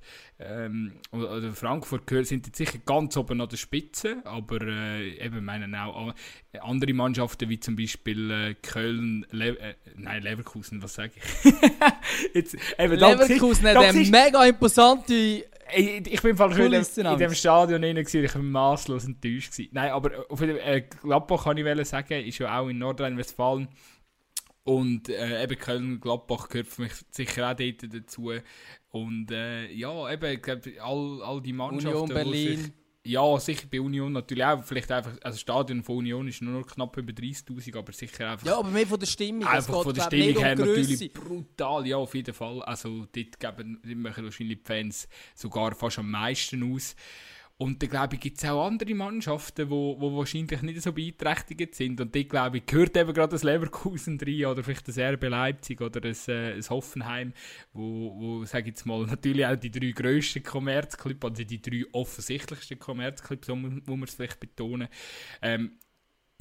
ähm, oder Frankfurt gehört, sind jetzt sicher ganz oben an der Spitze, aber äh, eben meinen auch andere Mannschaften wie zum Beispiel äh, Köln, Le äh, nein Leverkusen, was sage ich? jetzt, eben, Leverkusen hat eine mega imposante ich, ich bin im in, in dem Stadion rein, ich war maßlos enttäuscht. Gewesen. Nein, aber auf jeden Fall, äh, Gladbach kann ich sagen, ist ja auch in Nordrhein-Westfalen. Und äh, eben Köln-Gladbach gehört für mich sicher auch dort dazu. Und äh, ja, eben, ich glaube, all, all die Mannschaften. Union Berlin. Ja, sicher bei Union natürlich auch. Vielleicht einfach, also das Stadion von Union ist nur noch knapp über 30.000, aber sicher einfach. Ja, aber mehr von der Stimmung. Einfach von der Stimmung her natürlich brutal, ja, auf jeden Fall. Also dort geben machen wahrscheinlich die Fans sogar fast am meisten aus. Und da glaube ich, gibt es auch andere Mannschaften, die wo, wo wahrscheinlich nicht so beeinträchtigt sind. Und die glaube ich, gehört eben gerade das Leverkusen drin oder vielleicht das RB Leipzig oder das, äh, das Hoffenheim, wo, wo sage jetzt mal, natürlich auch die drei grössten Kommerzclubs, also die drei offensichtlichsten Kommerzclubs, so muss man es vielleicht betonen, ähm,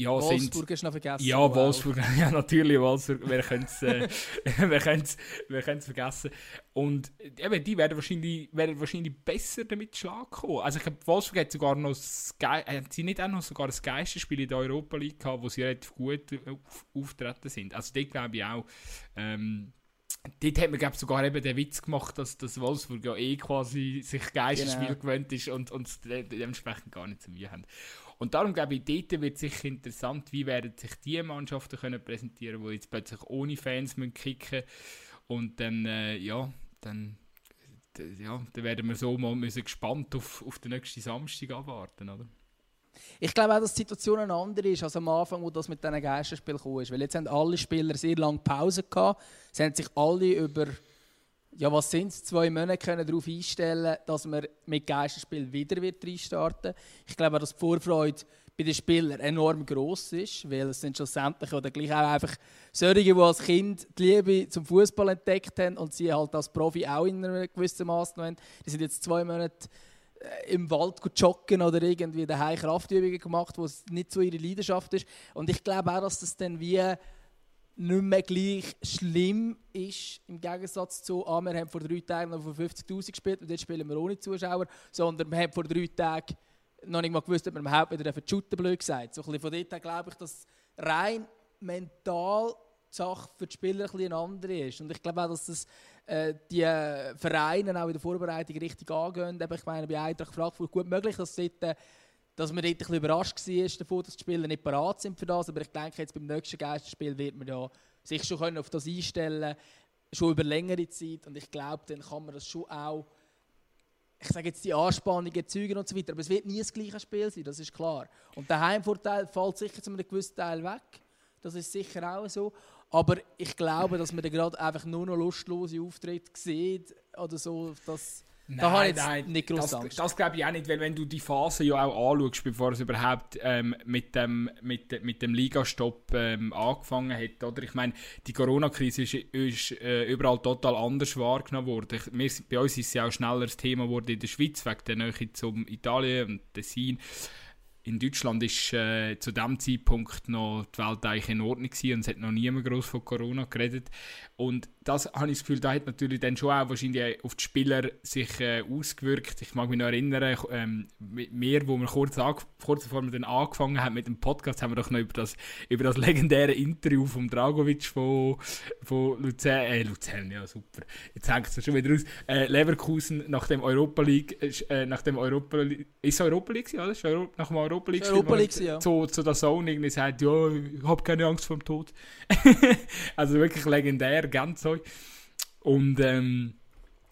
ja, Wolfsburg sind, ist noch vergessen. Ja, wow. Wolfsburg, ja natürlich Wolfsburg, wer könnte es äh, wer vergessen. Und eben, die werden wahrscheinlich, werden wahrscheinlich besser damit Schlag kommen. Also ich glaube, Wolfsburg hat sogar noch das hat sie nicht auch noch sogar das Geisterspiel in der Europa League gehabt, wo sie relativ gut auf, auftreten sind. Also dort glaube ich auch, ähm, Dort hat man glaub, sogar eben den Witz gemacht, dass das Wolfsburg ja eh quasi sich Geisterspiel genau. gewöhnt ist und, und dementsprechend gar nicht zu mir haben. Und darum glaube ich, dort wird sicher interessant, wie werden sich die Mannschaften können präsentieren, die jetzt plötzlich ohne Fans müssen kicken und dann, äh, ja, dann, ja, dann werden wir so mal müssen gespannt auf, auf den nächsten Samstag abwarten, oder? Ich glaube auch, dass die Situation eine andere ist als am Anfang, wo das mit diesen Geisterspielen kam. Weil jetzt haben alle Spieler sehr lange Pause gehabt. Sie haben sich alle über ja, was sind es, zwei Monate können darauf einstellen, dass man mit Geisterspiel wieder wird reinstarten Ich glaube, dass die Vorfreude bei den Spielern enorm groß ist, weil es sind schlussendlich oder gleich auch einfach solche, die als Kind die Liebe zum Fußball entdeckt haben und sie halt als Profi auch in einem gewissen Maß haben. Die sind jetzt zwei Monate äh, im Wald joggen oder irgendwie daheim Kraftübungen gemacht, wo es nicht so ihre Leidenschaft ist. Und ich glaube auch, dass das dann wie nicht mehr gleich schlimm ist, im Gegensatz zu, ah, wir haben vor drei Tagen noch vor 50'000 gespielt und jetzt spielen wir ohne Zuschauer, sondern wir haben vor drei Tagen noch nicht mal gewusst, ob wir überhaupt wieder shooten, blöd gesagt. So von dort her glaube ich, dass rein mental die Sache für die Spieler ein eine andere ist. Und ich glaube auch, dass das äh, die Vereine auch in der Vorbereitung richtig angehen. ich meine, bei Eintracht Frankfurt gut möglich, dass dort äh, dass man bisschen überrascht war davon, dass die Spieler nicht parat sind für das. Aber ich denke, jetzt beim nächsten Geisterspiel wird man ja sich schon auf das einstellen schon über längere Zeit. Und ich glaube, dann kann man das schon auch, ich sage jetzt die Anspannungen zeugen und so weiter, aber es wird nie das gleiche Spiel sein, das ist klar. Und der Heimvorteil fällt sicher zu einem gewissen Teil weg. Das ist sicher auch so. Aber ich glaube, dass man dann gerade einfach nur noch lustlose Auftritte sieht oder so, dass Nein, da nein, nicht groß das, das glaube ich auch nicht, weil wenn du die Phase ja auch anschaust, bevor es überhaupt ähm, mit dem, mit, mit dem Ligastopp ähm, angefangen hat, oder? Ich meine, die Corona-Krise ist, ist äh, überall total anders wahrgenommen worden. Ich, wir, bei uns ist es ja auch schneller das Thema geworden in der Schweiz, wegen der Nähe zum Italien und Tessin in Deutschland ist äh, zu dem Zeitpunkt noch die Welt eigentlich in Ordnung gewesen und es hat noch niemand groß von Corona geredet. Und das habe ich das Gefühl, da hat natürlich dann schon auch wahrscheinlich auf die Spieler sich äh, ausgewirkt. Ich mag mich noch erinnern, ähm, wir, wo wir kurz, kurz bevor wir dann angefangen haben mit dem Podcast, haben wir doch noch über das, über das legendäre Interview von Dragovic von, von Luzern, äh, Luzern, ja super, jetzt hängt es schon wieder raus, äh, Leverkusen nach dem Europa League, äh, nach dem Europa League, ist Europa League, ja, das ist Europa, nach dem Europa League, Europa League ja. zu, zu der Zone irgendwie sagt, ja, ich habe keine Angst vor dem Tod. also wirklich legendär, ganz so. Und ähm,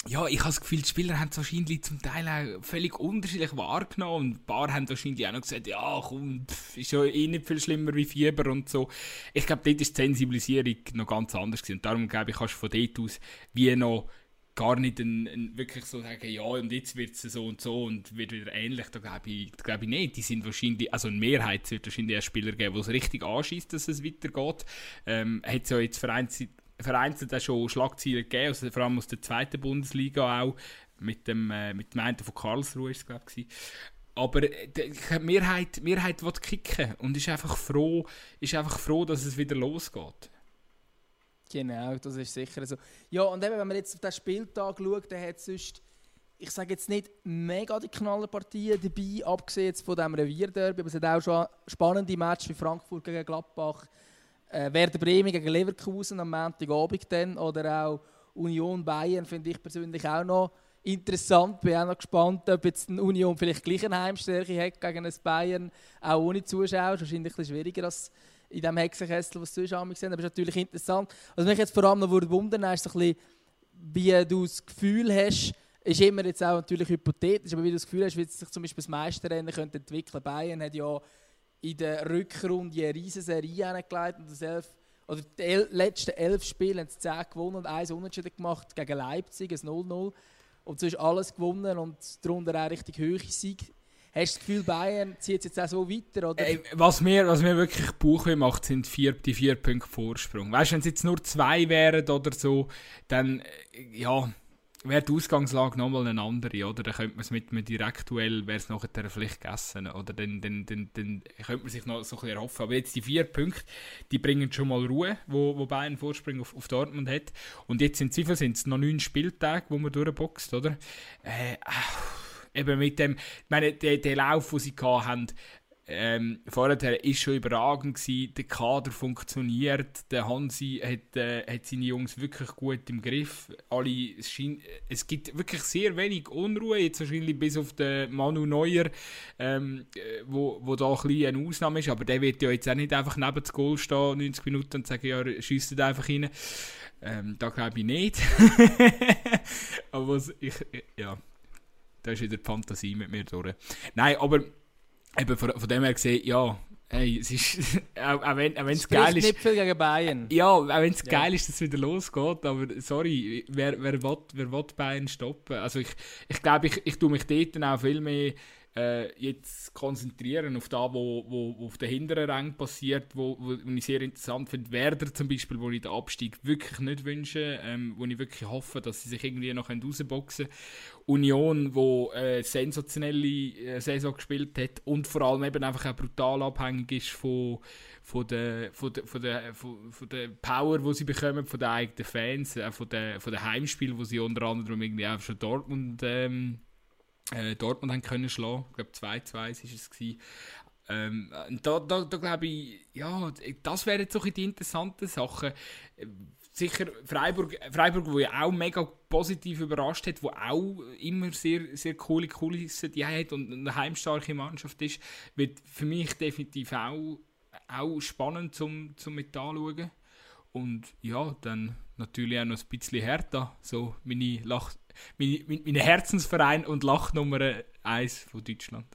ja, ich habe das Gefühl, die Spieler haben es wahrscheinlich zum Teil auch völlig unterschiedlich wahrgenommen. Und ein paar haben wahrscheinlich auch noch gesagt, ja, komm, pff, ist ja eh nicht viel schlimmer wie Fieber und so. Ich glaube, dort ist die Sensibilisierung noch ganz anders gewesen. Und darum, glaube ich, kannst du von dort aus wie noch gar nicht ein, ein, wirklich so sagen, ja, und jetzt wird es so und so und wird wieder ähnlich. Da glaube ich, glaub ich nicht. Die sind wahrscheinlich, also eine Mehrheit wird wahrscheinlich erst Spieler geben, die es richtig anschießt, dass es weitergeht. Ähm, hat es ja jetzt vereinzelt, vereinzelt auch schon Schlagzeilen gegeben, also vor allem aus der zweiten Bundesliga auch, mit dem, äh, mit dem einen von Karlsruhe ist es, glaube ich. Aber äh, die Mehrheit, die Mehrheit will kicken und ist einfach, froh, ist einfach froh, dass es wieder losgeht. Genau, das ist sicher so. Ja, und eben, wenn man jetzt auf den Spieltag schaut, dann hat sonst, ich sage jetzt nicht mega die Knallerpartien dabei, abgesehen jetzt von diesem Revierderby, aber es hat auch schon spannende Matches wie Frankfurt gegen Gladbach, äh, Werder Bremen gegen Leverkusen am Montagabend dann, oder auch Union Bayern, finde ich persönlich auch noch interessant. Bin auch noch gespannt, ob jetzt eine Union vielleicht gleich eine Heimstärke hat gegen ein Bayern, auch ohne Zuschauer. Wahrscheinlich ein bisschen schwieriger als in dem Hexenkessel, was Zuschauer sehen. Aber es ist natürlich interessant. Was mich jetzt vor allem noch wundern ist so bisschen, wie du das Gefühl hast, ist immer jetzt auch natürlich hypothetisch, aber wie du das Gefühl hast, wie sich zum Beispiel das Meisterrennen könnte entwickeln. Bayern hat ja in der Rückrunde eine riesige Serie hingelegt und das elf, oder die el letzten elf Spiele haben sie 10 gewonnen und eins Unentschieden gemacht gegen Leipzig, ein 0-0. Und sonst alles gewonnen und darunter auch richtig hohe Sieg. Hast du das Gefühl, Bayern zieht es jetzt auch so weiter? Oder? Ey, was, mir, was mir wirklich Bauchweh macht, sind vier, die vier Punkte Vorsprung. Weißt du, wenn es jetzt nur zwei wären oder so, dann, ja, wäre die Ausgangslage nochmal eine andere, oder? Dann könnte man es mit einem Direktduell, wäre es nachher vielleicht gegessen, oder? Dann, dann, dann, dann könnte man sich noch so ein bisschen erhoffen. Aber jetzt die vier Punkte, die bringen schon mal Ruhe, wo, wo Bayern Vorsprung auf, auf Dortmund hat. Und jetzt sind es sind es noch neun Spieltage, wo man durchboxt, oder? Äh, eben mit dem, ich meine, der, der Lauf, den sie hatten, ähm, vorher ist schon überragend gewesen, der Kader funktioniert, der Hansi hat, äh, hat seine Jungs wirklich gut im Griff. Alle, es, scheint, es gibt wirklich sehr wenig Unruhe, jetzt wahrscheinlich bis auf den Manu Neuer, ähm, wo, wo da ein bisschen eine Ausnahme ist, aber der wird ja jetzt auch nicht einfach neben das Goal stehen, 90 Minuten und sagen, ja, schießt einfach rein. Ähm, da glaube ich nicht. aber was ich, ja, da ist wieder die Fantasie mit mir durch. Nein, aber eben von, von dem her gesehen, ja, hey, es ist, auch, auch wenn es geil ist. nicht viel gegen Bayern. Ja, auch wenn es ja. geil ist, dass es wieder losgeht, aber sorry, wer, wer, will, wer will Bayern stoppen? Also ich, ich glaube, ich, ich tue mich dort auch viel mehr äh, jetzt konzentrieren auf das, wo, wo, wo auf den hinteren Rängen passiert, wo, wo, wo ich sehr interessant finde. Werder zum Beispiel, wo ich den Abstieg wirklich nicht wünsche, ähm, wo ich wirklich hoffe, dass sie sich irgendwie noch rausboxen können. Union, wo äh, sensationelle äh, Saison gespielt hat und vor allem eben einfach auch brutal abhängig ist von, von, der, von, der, von, der, von, der Power, die sie bekommen, von den eigenen Fans, äh, von den von der Heimspielen, wo sie unter anderem irgendwie auch schon Dortmund ähm, äh, Dortmund haben können schlagen. Ich glaube 2-2 war es. Ähm, da, da, da glaube ich, ja, das wären jetzt so die interessanten Sachen. Sicher Freiburg, Freiburg, wo ja auch mega positiv überrascht hat, wo auch immer sehr, sehr coole Kulissen die hat und eine heimstarke Mannschaft ist, wird für mich definitiv auch, auch spannend zum, zum mit anschauen. Und ja, dann natürlich auch noch ein bisschen härter, so meine Lach mein, mein Herzensverein und Lachnummer 1 von Deutschland.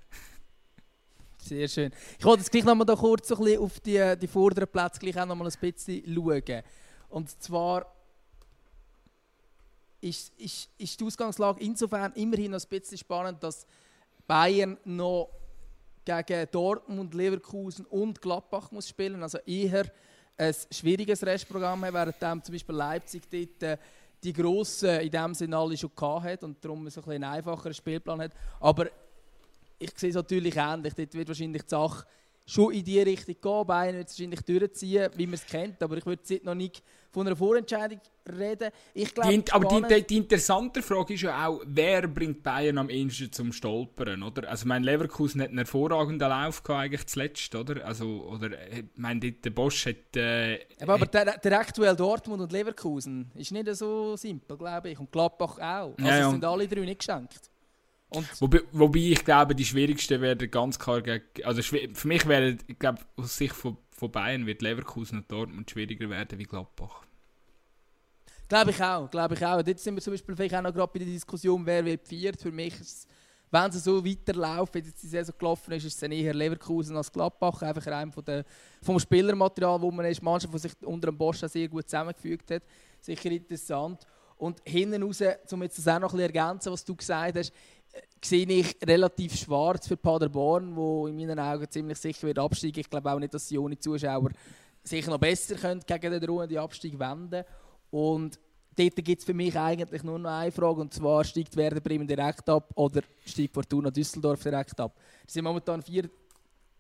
Sehr schön. Ich wollte jetzt gleich noch mal da kurz so ein bisschen auf die, die vorderen Plätze gleich auch noch mal ein bisschen schauen. Und zwar ist, ist, ist die Ausgangslage insofern immerhin noch ein bisschen spannend, dass Bayern noch gegen Dortmund, Leverkusen und Gladbach muss spielen. Also eher ein schwieriges Restprogramm haben, während zum Beispiel Leipzig dort äh, die Grossen in dem Sinne alle schon hat und darum ein einen einfacheren Spielplan hat. Aber ich sehe es natürlich ähnlich. Dort wird wahrscheinlich die Sache schon in die Richtung gehen. Bayern wird es wahrscheinlich durchziehen, wie man es kennt. Aber ich würde jetzt noch nicht von einer Vorentscheidung reden. Ich glaub, die, aber die, die, interessante Frage ist ja auch, wer bringt Bayern am ehesten zum Stolpern, oder? Also mein Leverkusen hat einen hervorragenden Lauf gehabt, eigentlich zuletzt, oder? Also, oder, ich meine, der Bosch hat... Äh, aber, aber der, der aktuell Dortmund und Leverkusen ist nicht so simpel, glaube ich. Und Gladbach auch. Also ja, sind alle drei nicht geschenkt. Wobei, wobei, ich glaube, die schwierigsten werden ganz klar gegen, also für mich wäre, ich glaube, aus Sicht von, von Bayern wird Leverkusen und Dortmund schwieriger werden wie Gladbach. Glaube ich auch, glaube ich auch. Dort sind wir zum Beispiel vielleicht auch noch gerade bei der Diskussion, wer wird viert. Für mich ist wenn sie so weiterlaufen, wie die Saison gelaufen ist, ist es eher Leverkusen als Gladbach. Einfach rein von der, vom Spielermaterial, wo man ist. Mannschaft, die sich unter dem Bosch sehr gut zusammengefügt hat. Sicher interessant. Und hinten raus, um jetzt das auch noch ein bisschen ergänzen, was du gesagt hast, sehe ich relativ schwarz für Paderborn, wo in meinen Augen ziemlich sicher wird absteigen. Ich glaube auch nicht, dass sie ohne Zuschauer sich noch besser können gegen den drohenden Abstieg wenden Und dort gibt es für mich eigentlich nur noch eine Frage, und zwar steigt Werder Bremen direkt ab oder steigt Fortuna Düsseldorf direkt ab. Es sind momentan vier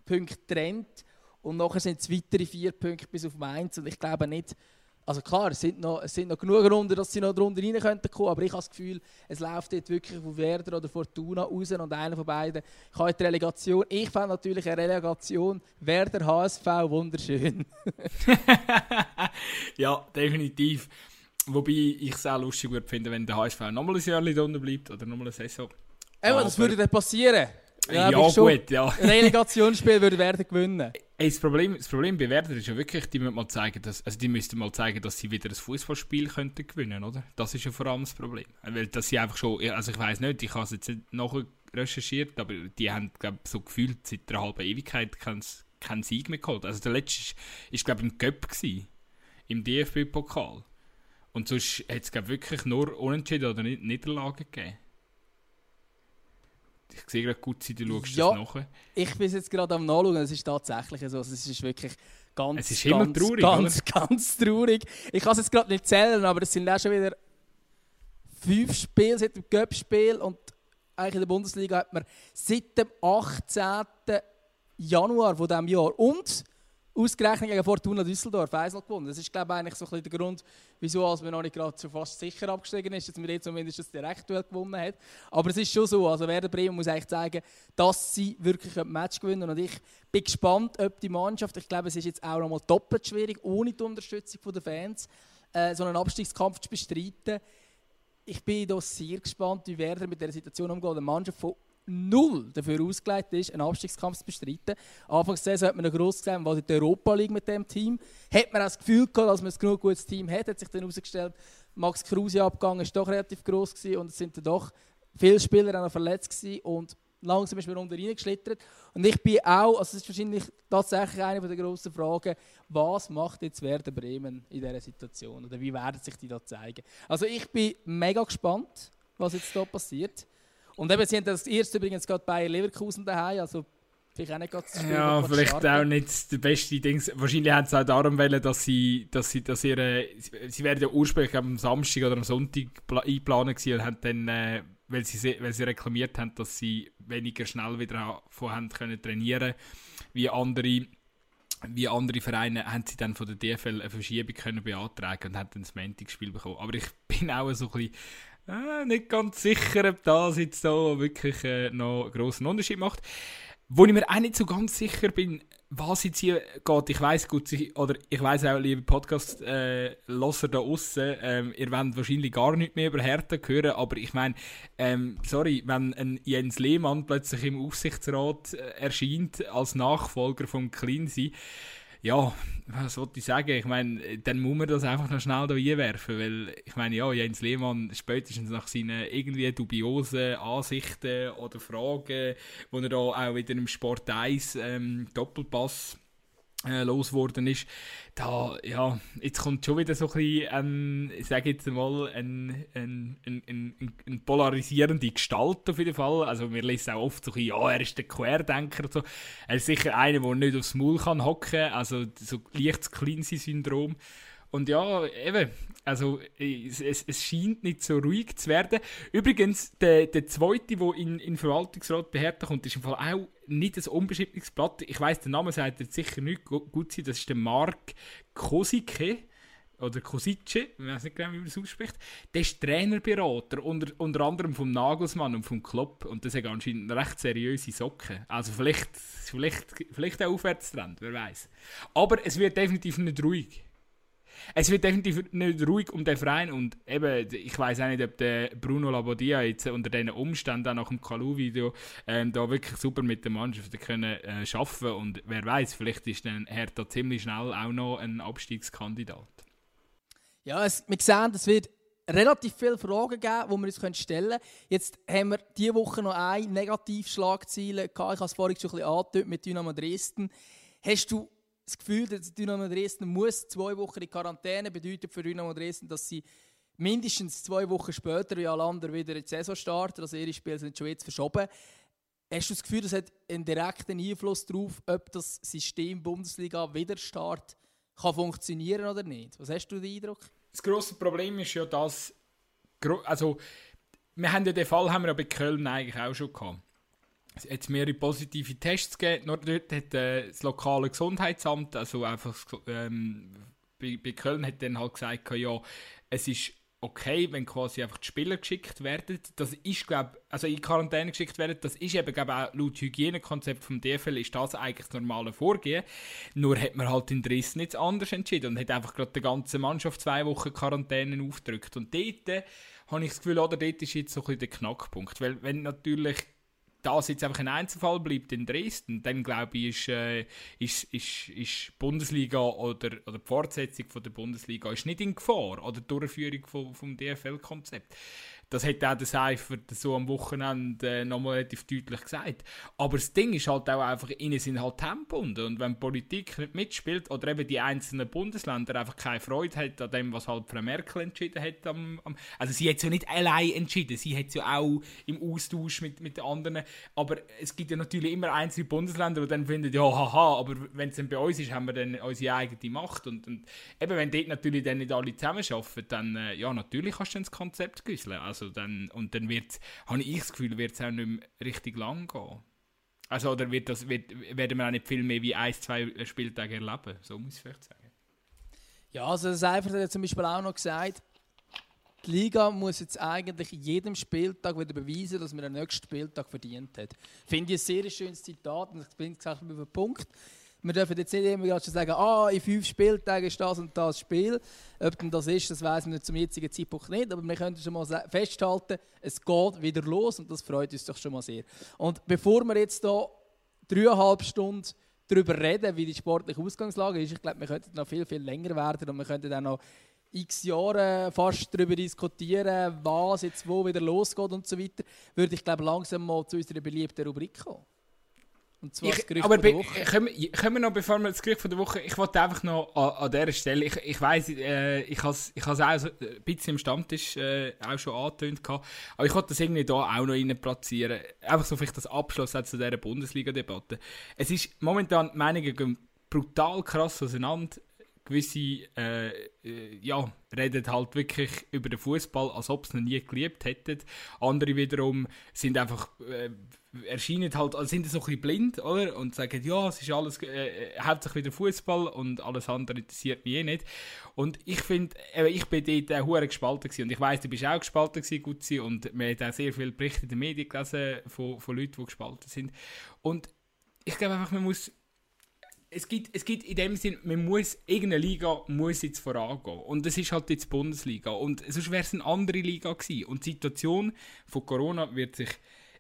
Punkte getrennt und nachher sind es weitere vier Punkte bis auf Mainz und ich glaube nicht, also klar, es sind noch, es sind noch genug Runden, dass sie noch drunter rein könnten kommen, aber ich habe das Gefühl, es läuft dort wirklich von Werder oder Fortuna raus und einer von beiden kann die Relegation. Ich fand natürlich eine Relegation Werder HSV wunderschön. ja, definitiv. Wobei ich es auch lustig würde finden, wenn der HSV nochmal ein Jahr drunter bleibt oder nochmal eine Saison. Eben, das würde dann passieren. Ja, ja gut, ja. Relegationsspiel würde Werder gewinnen. Ey, das, Problem, das Problem bei Werder ist ja wirklich, die müssen mal zeigen, dass, also die müssten mal zeigen, dass sie wieder ein Fußballspiel könnten gewinnen, oder? Das ist ja vor allem das Problem. Weil dass sie einfach schon, also ich weiß nicht, ich habe es jetzt nicht nachher recherchiert, aber die haben, glaube so gefühlt seit einer halben Ewigkeit keinen Sieg mehr geholt. Also der letzte war, glaube ich, im Göpp im DFB-Pokal. Und sonst hat es wirklich nur Unentschieden oder Niederlagen gegeben. Ich sehe gerade gut, du schaust ja, das nach. Ich bin jetzt gerade am Nachschauen, es ist tatsächlich so. Also es ist wirklich ganz, es ist ganz, traurig, ganz, oder? ganz traurig. Ich kann es jetzt gerade nicht zählen, aber es sind auch schon wieder fünf Spiele seit dem Cup-Spiel und eigentlich in der Bundesliga hat man seit dem 18. Januar von diesem Jahr und ausgerechnet gegen Fortuna Düsseldorf Eisel gewonnen. Das ist, glaube ich, eigentlich so ein bisschen der Grund, wieso als man noch nicht gerade so fast sicher abgestiegen ist, dass man jetzt zumindest das Direktduell gewonnen hat. Aber es ist schon so, also Werder Bremen muss eigentlich zeigen, dass sie wirklich ein Match gewinnen. Und ich bin gespannt, ob die Mannschaft, ich glaube, es ist jetzt auch noch mal doppelt schwierig, ohne die Unterstützung der Fans, äh, so einen Abstiegskampf zu bestreiten. Ich bin da sehr gespannt, wie Werder mit der Situation umgeht. Eine Mannschaft von null dafür ausgelegt ist, einen Abstiegskampf zu bestreiten. Anfangs der Saison hat man noch gesehen, was in der Europa League mit dem Team. Hat man auch das Gefühl gehabt, dass man ein genug gutes Team hat, hat sich dann herausgestellt, Max Kruse abgegangen ist doch relativ gross gewesen und es sind dann doch viele Spieler auch noch verletzt gewesen und langsam ist man unter reingeschlittert. Und ich bin auch, also es ist wahrscheinlich tatsächlich eine der grossen Fragen, was macht jetzt Werder Bremen in dieser Situation oder wie werden sich die da zeigen? Also ich bin mega gespannt, was jetzt hier passiert. Und eben, sie haben das erste übrigens gerade bei Leverkusen daheim, also vielleicht auch nicht Spiel, Ja, vielleicht starten. auch nicht der beste Ding. Wahrscheinlich haben sie auch darum wollen, dass sie, dass sie, dass ihre, sie werden ja ursprünglich am Samstag oder am Sonntag eingeplant gewesen und haben dann, äh, weil, sie, weil sie reklamiert haben, dass sie weniger schnell wieder von haben können trainieren wie andere wie andere Vereine haben sie dann von der DFL eine Verschiebung können beantragen und haben dann das Montag-Spiel bekommen. Aber ich bin auch so ein bisschen äh, nicht ganz sicher, ob das jetzt so wirklich äh, noch einen grossen Unterschied macht. Wo ich mir auch nicht so ganz sicher bin, was jetzt hier geht. Ich weiß gut, oder ich weiß auch, liebe Podcast-Losser äh, da außen, ähm, ihr wollt wahrscheinlich gar nicht mehr über Hertha hören, aber ich meine, ähm, sorry, wenn ein Jens Lehmann plötzlich im Aufsichtsrat äh, erscheint als Nachfolger von Cleansey, ja, was wollte ich sagen? Ich meine, dann muss man das einfach noch schnell da einwerfen, weil ich meine, ja, Jens Lehmann spätestens nach seinen irgendwie dubiosen Ansichten oder Fragen, wo er da auch wieder im Sport 1 ähm, Doppelpass äh, losgeworden ist, da, ja, jetzt kommt schon wieder so ein bisschen, ähm, ich jetzt mal, ein, ein, ein, ein, polarisierende Gestalt auf jeden Fall. Also wir lesen auch oft so ein bisschen, ja, er ist der Querdenker und so. Er ist sicher einer, der nicht aufs Maul kann hocken, also so leichtes Cleansy-Syndrom. Und ja, eben, also es, es, scheint nicht so ruhig zu werden. Übrigens, der, der zweite, der in, in Verwaltungsrat beherrscht kommt, ist im Fall auch nicht ein unbeschriebenes Blatt. Ich weiß, der Name sagt jetzt sicher nicht gut sein. Das ist der Mark Kosike oder Kosice, ich weiß nicht genau, wie man es ausspricht. Der ist Trainerberater, unter, unter anderem vom Nagelsmann und vom Klopp. Und das hat anscheinend recht seriöse Socken. Also vielleicht, vielleicht, vielleicht ein Aufwärtstrend, wer weiß. Aber es wird definitiv nicht ruhig. Es wird definitiv nicht ruhig um den Verein und eben, ich weiß auch nicht, ob der Bruno Labodia jetzt unter diesen Umständen auch nach dem Kalu-Video ähm, da wirklich super mit der Mannschaft können äh, schaffen und wer weiß, vielleicht ist dann Hertha ziemlich schnell auch noch ein Abstiegskandidat. Ja, es, wir sehen, es wird relativ viele Fragen geben, die wir uns stellen können. Jetzt haben wir diese Woche noch eine Negativschlagziele gehabt. Ich habe es vorhin schon ein bisschen mit Dynamo Dresden. Hast du das Gefühl, dass Dynamo Dresden muss zwei Wochen in Quarantäne bedeutet für Dynamo Dresden, dass sie mindestens zwei Wochen später wie alle anderen wieder in die Saison starten. Also ihre Spiele sind schon jetzt verschoben. Hast du das Gefühl, das hat einen direkten Einfluss darauf, ob das System Bundesliga wieder Start kann funktionieren oder nicht? Was hast du den Eindruck? Das grosse Problem ist ja, dass also wir haben ja den Fall haben wir ja bei Köln eigentlich auch schon gehabt. Es hat mehrere positive Tests gegeben. Nur dort hat äh, das lokale Gesundheitsamt, also einfach ähm, bei, bei Köln hat dann halt gesagt, ja, es ist okay, wenn quasi einfach die Spieler geschickt werden. Das ist, glaube also in Quarantäne geschickt werden, das ist eben, glaube auch laut Hygienekonzept vom DFL ist das eigentlich das normale Vorgehen. Nur hat man halt in Dresden nichts anders entschieden und hat einfach gerade die ganze Mannschaft zwei Wochen Quarantäne aufgedrückt. Und dort äh, habe ich das Gefühl, oder dort ist jetzt so ein bisschen der Knackpunkt. Weil wenn natürlich das jetzt einfach ein Einzelfall bleibt in Dresden, dann glaube ich, ist, äh, ist, ist, ist Bundesliga oder, oder die Fortsetzung von der Bundesliga ist nicht in Gefahr oder die Durchführung vom, vom DFL-Konzept. Das hat auch der Seifer so am Wochenende äh, nochmal relativ deutlich gesagt. Aber das Ding ist halt auch einfach, ihnen sind halt Tempobunden. Und wenn Politik nicht mitspielt oder eben die einzelnen Bundesländer einfach keine Freude hat an dem, was halt Frau Merkel entschieden hat, am, am also sie hat es ja nicht allein entschieden, sie hat es ja auch im Austausch mit, mit den anderen. Aber es gibt ja natürlich immer einzelne Bundesländer, die dann finden, ja, haha, aber wenn es dann bei uns ist, haben wir dann unsere eigene Macht. Und, und eben, wenn dort natürlich dann nicht alle zusammenarbeiten, dann, äh, ja, natürlich kannst du dann das Konzept güsseln. Also dann, und dann wird, habe ich das Gefühl, wird es auch nicht mehr richtig lang gehen. Also, oder wird das, wird, werden wir auch nicht viel mehr wie ein, zwei Spieltage erleben? So muss ich vielleicht sagen. Ja, also das Seifert hat zum Beispiel auch noch gesagt, die Liga muss jetzt eigentlich jedem Spieltag wieder beweisen, dass man den nächsten Spieltag verdient hat. Finde ich ein sehr schönes Zitat und ich bin gesagt über den Punkt wir dürfen jetzt nicht immer schon sagen, ah, in fünf Spieltagen ist das und das Spiel. Ob denn das ist, das weiß man zum jetzigen Zeitpunkt nicht, aber wir können schon mal festhalten, es geht wieder los und das freut uns doch schon mal sehr. Und bevor wir jetzt hier dreieinhalb Stunden darüber reden, wie die sportliche Ausgangslage ist, ich glaube, wir könnten noch viel, viel länger werden und wir könnten dann noch x Jahre fast darüber diskutieren, was jetzt wo wieder losgeht und so weiter, würde ich glaube langsam mal zu unserer beliebten Rubrik kommen. Und zwar ich, das Gerücht aber der Woche. Können, können wir noch, bevor wir das Gerücht von der Woche, ich wollte einfach noch an, an dieser Stelle, ich, ich weiss, äh, ich habe es ich auch so ein bisschen im Stammtisch äh, auch schon angetönt, gehabt, aber ich wollte das irgendwie da auch noch rein platzieren. Einfach so vielleicht das Abschluss zu dieser Bundesliga-Debatte. Es ist momentan, die Meinungen gehen brutal krass auseinander. Gewisse äh, äh, ja, reden halt wirklich über den Fußball, als ob sie ihn nie geliebt hätten. Andere wiederum sind einfach äh, erscheinen halt, also sind so ein bisschen blind, oder? Und sagen, ja, es ist alles, äh, äh hauptsächlich wieder Fußball und alles andere interessiert mich eh nicht. Und ich finde, äh, ich bin dort auch hure gespalten gewesen. Und ich weiss, du bist auch gespalten gewesen, Gutzi, und man hat auch sehr viele Berichte in den Medien gelesen von, von Leuten, die gespalten sind. Und ich glaube einfach, man muss es gibt, es gibt in dem Sinn, man muss, irgendeine Liga muss jetzt vorangehen. Und das ist halt jetzt die Bundesliga. Und sonst wäre es eine andere Liga gewesen. Und die Situation von Corona wird sich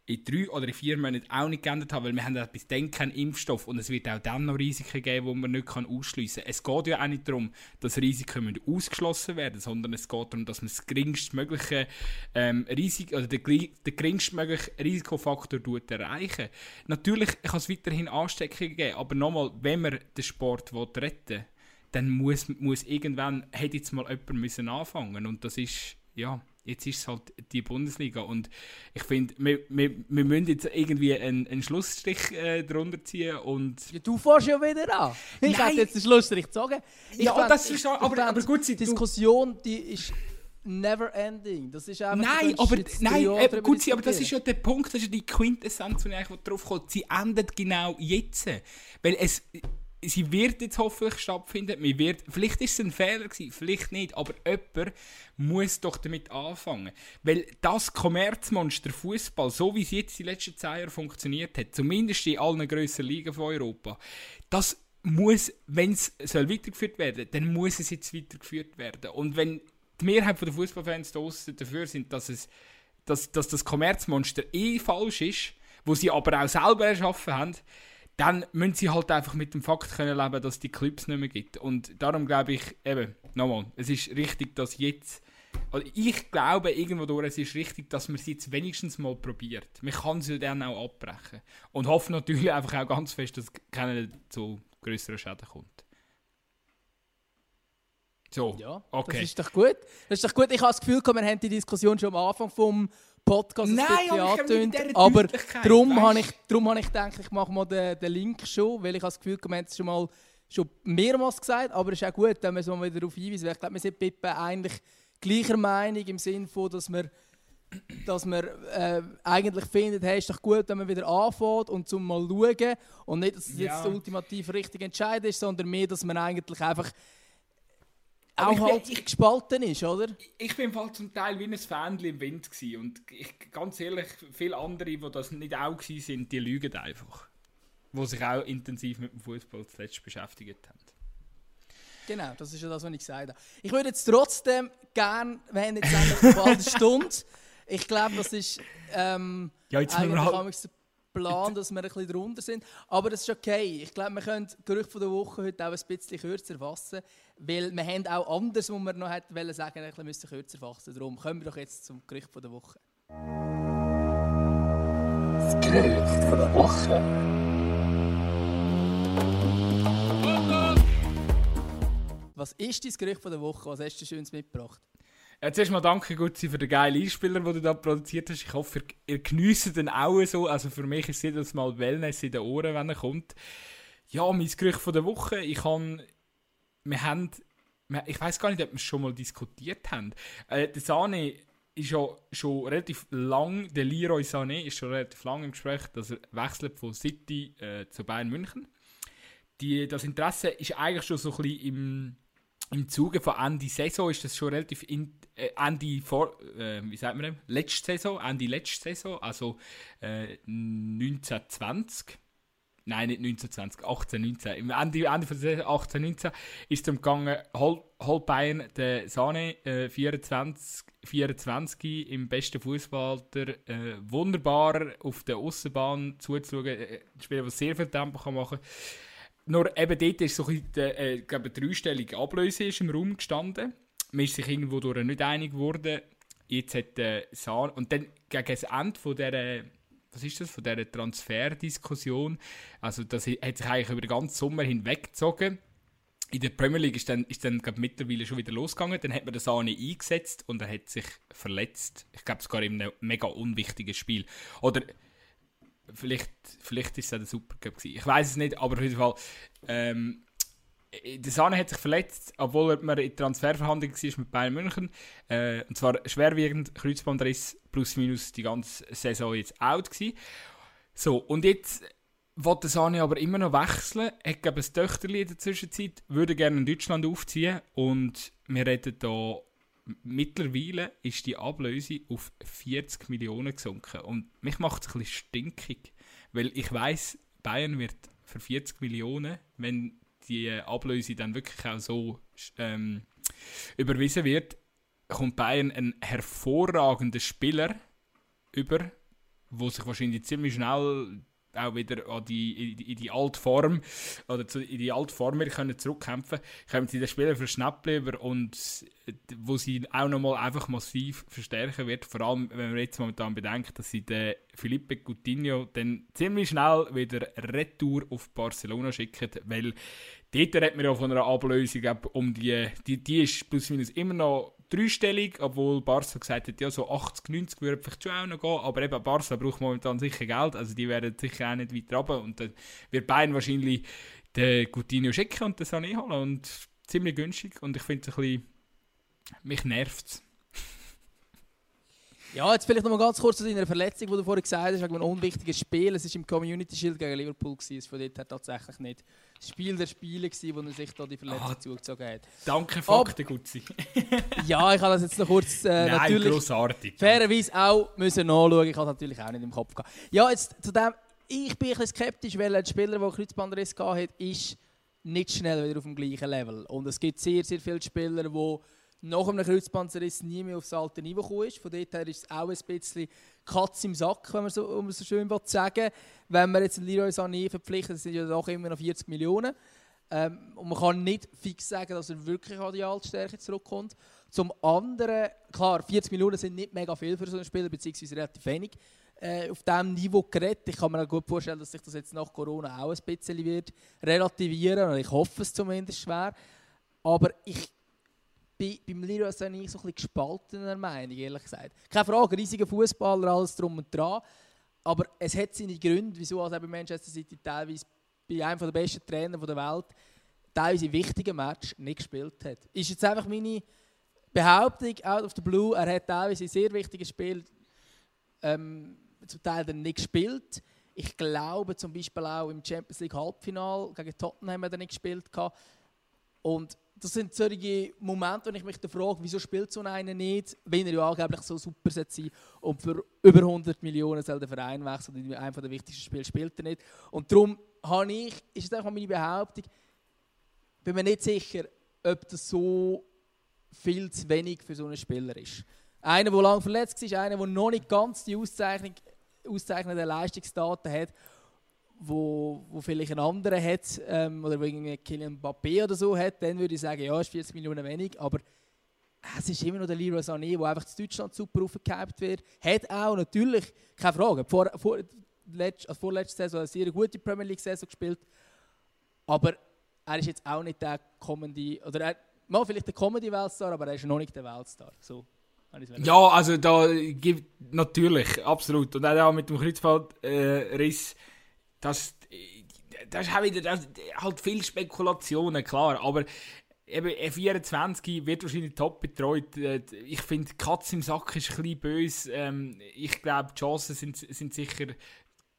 in drei oder in vier Monaten auch nicht geändert haben, weil wir haben bis dann keinen Impfstoff und es wird auch dann noch Risiken geben, die man nicht ausschliessen kann. Es geht ja auch nicht darum, dass Risiken ausgeschlossen werden sondern es geht darum, dass man das geringstmögliche ähm, Risiko, oder den, den geringstmöglichen Risikofaktor erreichen Natürlich kann es weiterhin Ansteckungen geben, aber nochmal, wenn man den Sport retten will, dann muss, muss irgendwann, hätte jetzt mal jemand müssen anfangen und das ist, ja jetzt ist es halt die Bundesliga und ich finde, wir, wir, wir müssen jetzt irgendwie einen, einen Schlussstrich äh, drunter ziehen und... Ja, du fährst ja wieder an. Ich hätte jetzt den Schlussstrich gezogen. Ich ja, fand, das ist auch, aber, aber gut, die Diskussion, die ist never ending. Das ist einfach... Nein, aber, nein, äh, gut, aber das ist ja der Punkt, das ist ja die Quintessenz, wo ich eigentlich drauf komme. Sie endet genau jetzt. Weil es sie wird jetzt hoffentlich stattfinden. Wir wird, vielleicht ist es ein Fehler gewesen, vielleicht nicht, aber jemand muss doch damit anfangen. Weil das Kommerzmonster Fußball, so wie es jetzt die letzten zehn Jahre funktioniert hat, zumindest in allen grösseren Ligen von Europa, das muss, wenn es weitergeführt werden dann muss es jetzt weitergeführt werden. Und wenn die Mehrheit der Fußballfans dafür sind, dass, es, dass, dass das Kommerzmonster eh falsch ist, wo sie aber auch selber erschaffen haben, dann müssen sie halt einfach mit dem Fakt können leben, dass die Clips nicht mehr gibt. Und darum glaube ich, eben, nochmal, es ist richtig, dass jetzt also ich glaube irgendwo durch, es ist richtig, dass man es jetzt wenigstens mal probiert. Man kann es ja dann auch abbrechen. Und hoffe natürlich einfach auch ganz fest, dass keiner zu größeren Schäden kommt. So, Ja, okay. das ist doch gut. Das ist doch gut. Ich habe das Gefühl, wir haben die Diskussion schon am Anfang vom Podcast ein Nein, bisschen aber habe angetönt. darum habe ich, darum habe ich gedacht, ich mache mal den, den Link schon, weil ich habe das Gefühl, wir haben es schon mal schon mehrmals gesagt, aber es ist auch gut, wenn wir es mal wieder darauf hinweisen. weil Ich glaube, wir sind Pippe eigentlich gleicher Meinung im Sinne von, dass wir dass man äh, eigentlich findet, hey, ist doch gut, wenn man wieder anfängt und zum mal schauen und nicht, dass es Ja. jetzt ultimativ richtige Entscheid ist, sondern mehr, dass man eigentlich einfach Aber auch ich bin- halt ich- gespalten ist, oder? Ich bin im Fall zum Teil wie ein Fähnchen im Wind gewesen. und ich, ganz ehrlich, viele andere, die das nicht auch waren, sind, die lügen einfach. Die sich auch intensiv mit dem Fußball zuletzt beschäftigt haben. Genau, das ist ja das, was ich gesagt habe. Ich würde jetzt trotzdem gerne, wir haben jetzt eigentlich bald eine Stunde. Ich glaube, das ist ähm, Ja, jetzt müssen eigentlich wir halt, Plan, dass wir ein bisschen drunter sind. Aber das ist okay. Ich glaube, wir können das Gerücht von der Woche heute auch ein bisschen kürzer fassen, weil wir haben auch anders, was wir noch hätten wollen sagen, ein bisschen müssen kürzer fassen. Darum kommen wir doch jetzt zum Gerücht von der Woche. Das Gerücht von der Woche. Was ist dein Gerücht von der Woche? Was hast du Schönes mitgebracht? Ja, zuerst mal danke Gutzi für den geilen Einspieler, den du da produziert hast. Ich hoffe, ihr, ihr geniesst den auch so. Also für mich ist jedes Mal Wellness in den Ohren, wenn er kommt. Ja, mein Gerücht von der Woche. Ich kann, wir haben, ich weiß gar nicht, ob wir es schon mal diskutiert haben. Äh, der Sane ist ja schon relativ lang, der Leroy Sané ist schon relativ lang im Gespräch, dass er wechselt von City äh, zu Bayern München. Die, das Interesse ist eigentlich schon so ein bisschen im, im Zuge von Ende Saison ist das schon relativ in, äh, Ende vor, äh, wie sagt man? Letzte Saison, Ende letzte Saison, also äh, 1920. Nein, nicht 1920, 18, 19. Im Ende, Ende von der Saison 18, 19 ist es darum gegangen, hol, hol Bayern den Sane, äh, 24, 24 im besten Fußballalter, äh, wunderbar auf der Außenbahn zuzuschauen, äh, ein Spieler, der sehr viel Tempo kann machen kann. Nur eben dort ist so ein bisschen, äh, glaube, eine dreistellige Ablöse ist im Raum gestanden. Man ist sich irgendwo durch nicht einig geworden. Jetzt hat der Sahn und dann gegen das Ende von dieser, was ist das, von dieser Transferdiskussion, also das hat sich eigentlich über den ganzen Sommer hinweggezogen. In der Premier League ist dann, ist dann glaub, mittlerweile schon wieder losgegangen. Dann hat man den Sahne eingesetzt und er hat sich verletzt. Ich glaube sogar in einem mega unwichtigen Spiel. Oder vielleicht, vielleicht ist es auch der Supercup gewesen. Ich weiß es nicht, aber auf jeden Fall. Ähm, der Sahne hat sich verletzt, obwohl er in Transferverhandlungen war mit Bayern München. Äh, und zwar schwerwiegend, Kreuzbandriss plus minus die ganze Saison jetzt out gewesen. So, und jetzt will der Sani aber immer noch wechseln. Hat glaube ein Töchterli in der Zwischenzeit, würde gerne in Deutschland aufziehen und wir reden da mittlerweile ist die Ablöse auf 40 Millionen gesunken. Und mich macht es ein bisschen stinkig, weil ich weiß Bayern wird für 40 Millionen, wenn die Ablöse dann wirklich auch so ähm, überwiesen wird, kommt Bayern einen hervorragenden Spieler über, wo sich wahrscheinlich ziemlich schnell auch wieder an die, in, die, alte Form oder zu, in die alte Form wieder können zurückkämpfen kommen sie den Spieler für Schnäppli über und äh, wo sie auch nochmal einfach massiv verstärken wird, vor allem wenn man jetzt momentan bedenkt, dass sie den Felipe Coutinho dann ziemlich schnell wieder Retour auf Barcelona schicken, weil dort hat man ja von einer Ablösung um die, die, die ist plus minus immer noch dreistellig, obwohl Barca gesagt hat, ja, so 80, 90 würde vielleicht schon auch noch gehen, aber eben Barca braucht momentan sicher Geld, also die werden sicher auch nicht weiter runter und dann wird Bayern wahrscheinlich den Coutinho schicken und den Sané holen und ziemlich günstig und ich finde es ein bisschen, mich nervt es. Ja, jetzt vielleicht noch mal ganz kurz zu deiner Verletzung, die du vorhin gesagt hast, wegen einem unwichtigen Spiel. Es war im Community Shield gegen Liverpool, gewesen. es war von dort her tatsächlich nicht das Spiel der Spiele, gewesen, wo er sich da die Verletzung Ah. zugezogen hat. Danke, Fakten, Gutzi. Ja, ich habe das jetzt noch kurz äh, Nein, natürlich grossartig. fairerweise auch müssen nachschauen. Ich habe es natürlich auch nicht im Kopf gehabt. Ja, jetzt zu dem, ich bin ein bisschen skeptisch, weil ein Spieler, der Kreuzbandriss gehabt hat, ist nicht schnell wieder auf dem gleichen Level. Und es gibt sehr, sehr viele Spieler, die nach einem Kreuzbandriss nie mehr aufs alte Niveau gekommen ist. Von dort her ist es auch ein bisschen Katz im Sack, wenn man so, um so schön sagen Wenn man jetzt einen Leroy Sané verpflichtet, sind ja doch immer noch 40 Millionen. Ähm, und man kann nicht fix sagen, dass er wirklich an die Altstärke zurückkommt. Zum anderen, klar, 40 Minuten sind nicht mega viel für so einen Spieler, beziehungsweise relativ wenig äh, auf diesem Niveau geredet. Ich kann mir gut vorstellen, dass sich das jetzt nach Corona auch ein bisschen wird relativieren und ich hoffe es zumindest schwer. Aber ich bin beim Leroy Sané so ein bisschen gespaltener Meinung, ehrlich gesagt. Keine Frage, riesiger Fußballer, alles drum und dran. Aber es hat seine Gründe, wieso also bei Manchester City teilweise bei einem der besten Trainer der Welt teilweise wichtige Match nicht gespielt hat. Ist jetzt einfach meine Behauptung, out of the blue, er hat teilweise sehr wichtige Spiel ähm, zum Teil dann nicht gespielt. Ich glaube zum Beispiel auch im Champions League Halbfinale gegen Tottenham hat er nicht gespielt. Und das sind solche Momente, wo ich mich frage, wieso spielt so einer nicht, wenn er ja angeblich so super sein und für über 100 Millionen soll der Verein wechseln und in einem der wichtigsten Spiele spielt er nicht. Und darum habe ich, ist es einfach meine Behauptung, bin mir nicht sicher, ob das so viel zu wenig für so einen Spieler ist. Einer, der lange verletzt ist, einer, der noch nicht ganz die auszeichnenden Leistungsdaten hat, wo, wo vielleicht ein anderer hat, ähm, oder wo irgendwie Kylian Mbappé oder so hat, dann würde ich sagen, ja, ist 40 Millionen wenig, aber es ist immer noch der Leroy Sané, der einfach zu Deutschland super aufgehypt wird. Hat auch natürlich, keine Frage, vor, vor, letzt, also vorletzte Saison eine sehr gute Premier League-Saison gespielt, aber er ist jetzt auch nicht der kommende, oder er, mal vielleicht der Comedy-Weltstar, aber er ist noch nicht der Weltstar. So. Ja, also da gibt natürlich, absolut. Und auch mit dem Kreuzbandriss, äh, das, das ist auch wieder das, halt viel Spekulationen, klar. Aber eben 24 wird wahrscheinlich top betreut. Äh, ich finde, Katz im Sack ist ein bisschen böse. Ähm, ich glaube, die Chancen sind, sind sicher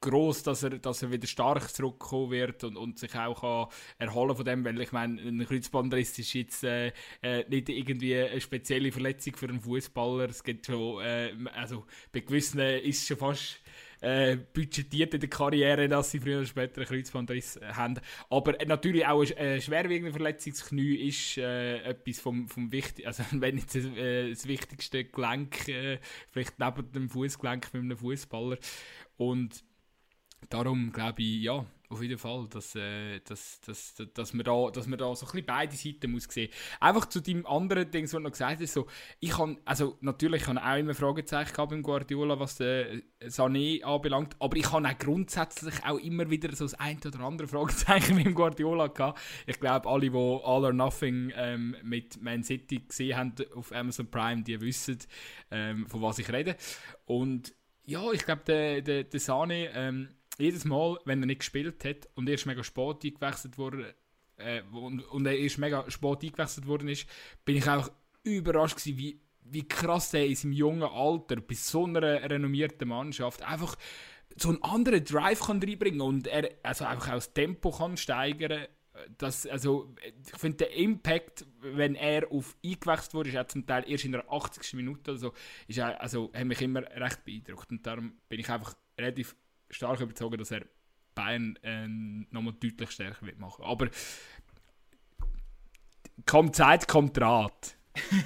groß, dass er, dass er wieder stark zurückkommen wird und, und sich auch kann erholen von dem, weil ich meine, ein Kreuzbandriss ist jetzt äh, äh, nicht irgendwie eine spezielle Verletzung für einen Fußballer. Es gibt schon, äh, also bei gewissen ist es schon fast äh, budgetiert in der Karriere, dass sie früher oder später einen Kreuzbandriss haben. Aber natürlich auch eine schwerwiegende Verletzung, Knie ist äh, etwas vom, vom Wichtigsten, also wenn nicht das, äh, das wichtigste Gelenk, äh, vielleicht neben dem Fußgelenk mit einem Fußballer. Und darum glaube ich, ja, auf jeden Fall, dass, äh, dass, dass, dass, man da, dass man da so ein bisschen beide Seiten muss sehen. Einfach zu deinem anderen Ding, was du noch gesagt hast, so, ich kann, also natürlich habe ich auch immer Fragezeichen gehabt beim Guardiola, was den Sané anbelangt, aber ich habe auch grundsätzlich auch immer wieder so das ein oder andere Fragezeichen dem Guardiola gehabt. Ich glaube, alle, die All or Nothing ähm, mit Man City gesehen haben auf Amazon Prime, die wissen, ähm, von was ich rede. Und ja, ich glaube, der, der, der Sané, ähm, jedes Mal, wenn er nicht gespielt hat und er ist mega spät eingewechselt worden äh, und, und er ist mega spät eingewechselt worden ist, bin ich auch überrascht gewesen, wie, wie krass er in seinem jungen Alter bei so einer renommierten Mannschaft einfach so einen anderen Drive kann reinbringen und er also einfach auch das Tempo kann steigern das, also, ich finde den Impact, wenn er auf eingewechselt wurde, ist er zum Teil erst in der 80. Minute oder so, ist er, also, hat mich immer recht beeindruckt und darum bin ich einfach relativ stark überzeugt, dass er Bayern äh, nochmal deutlich stärker wird machen. Aber kommt Zeit, kommt Rat.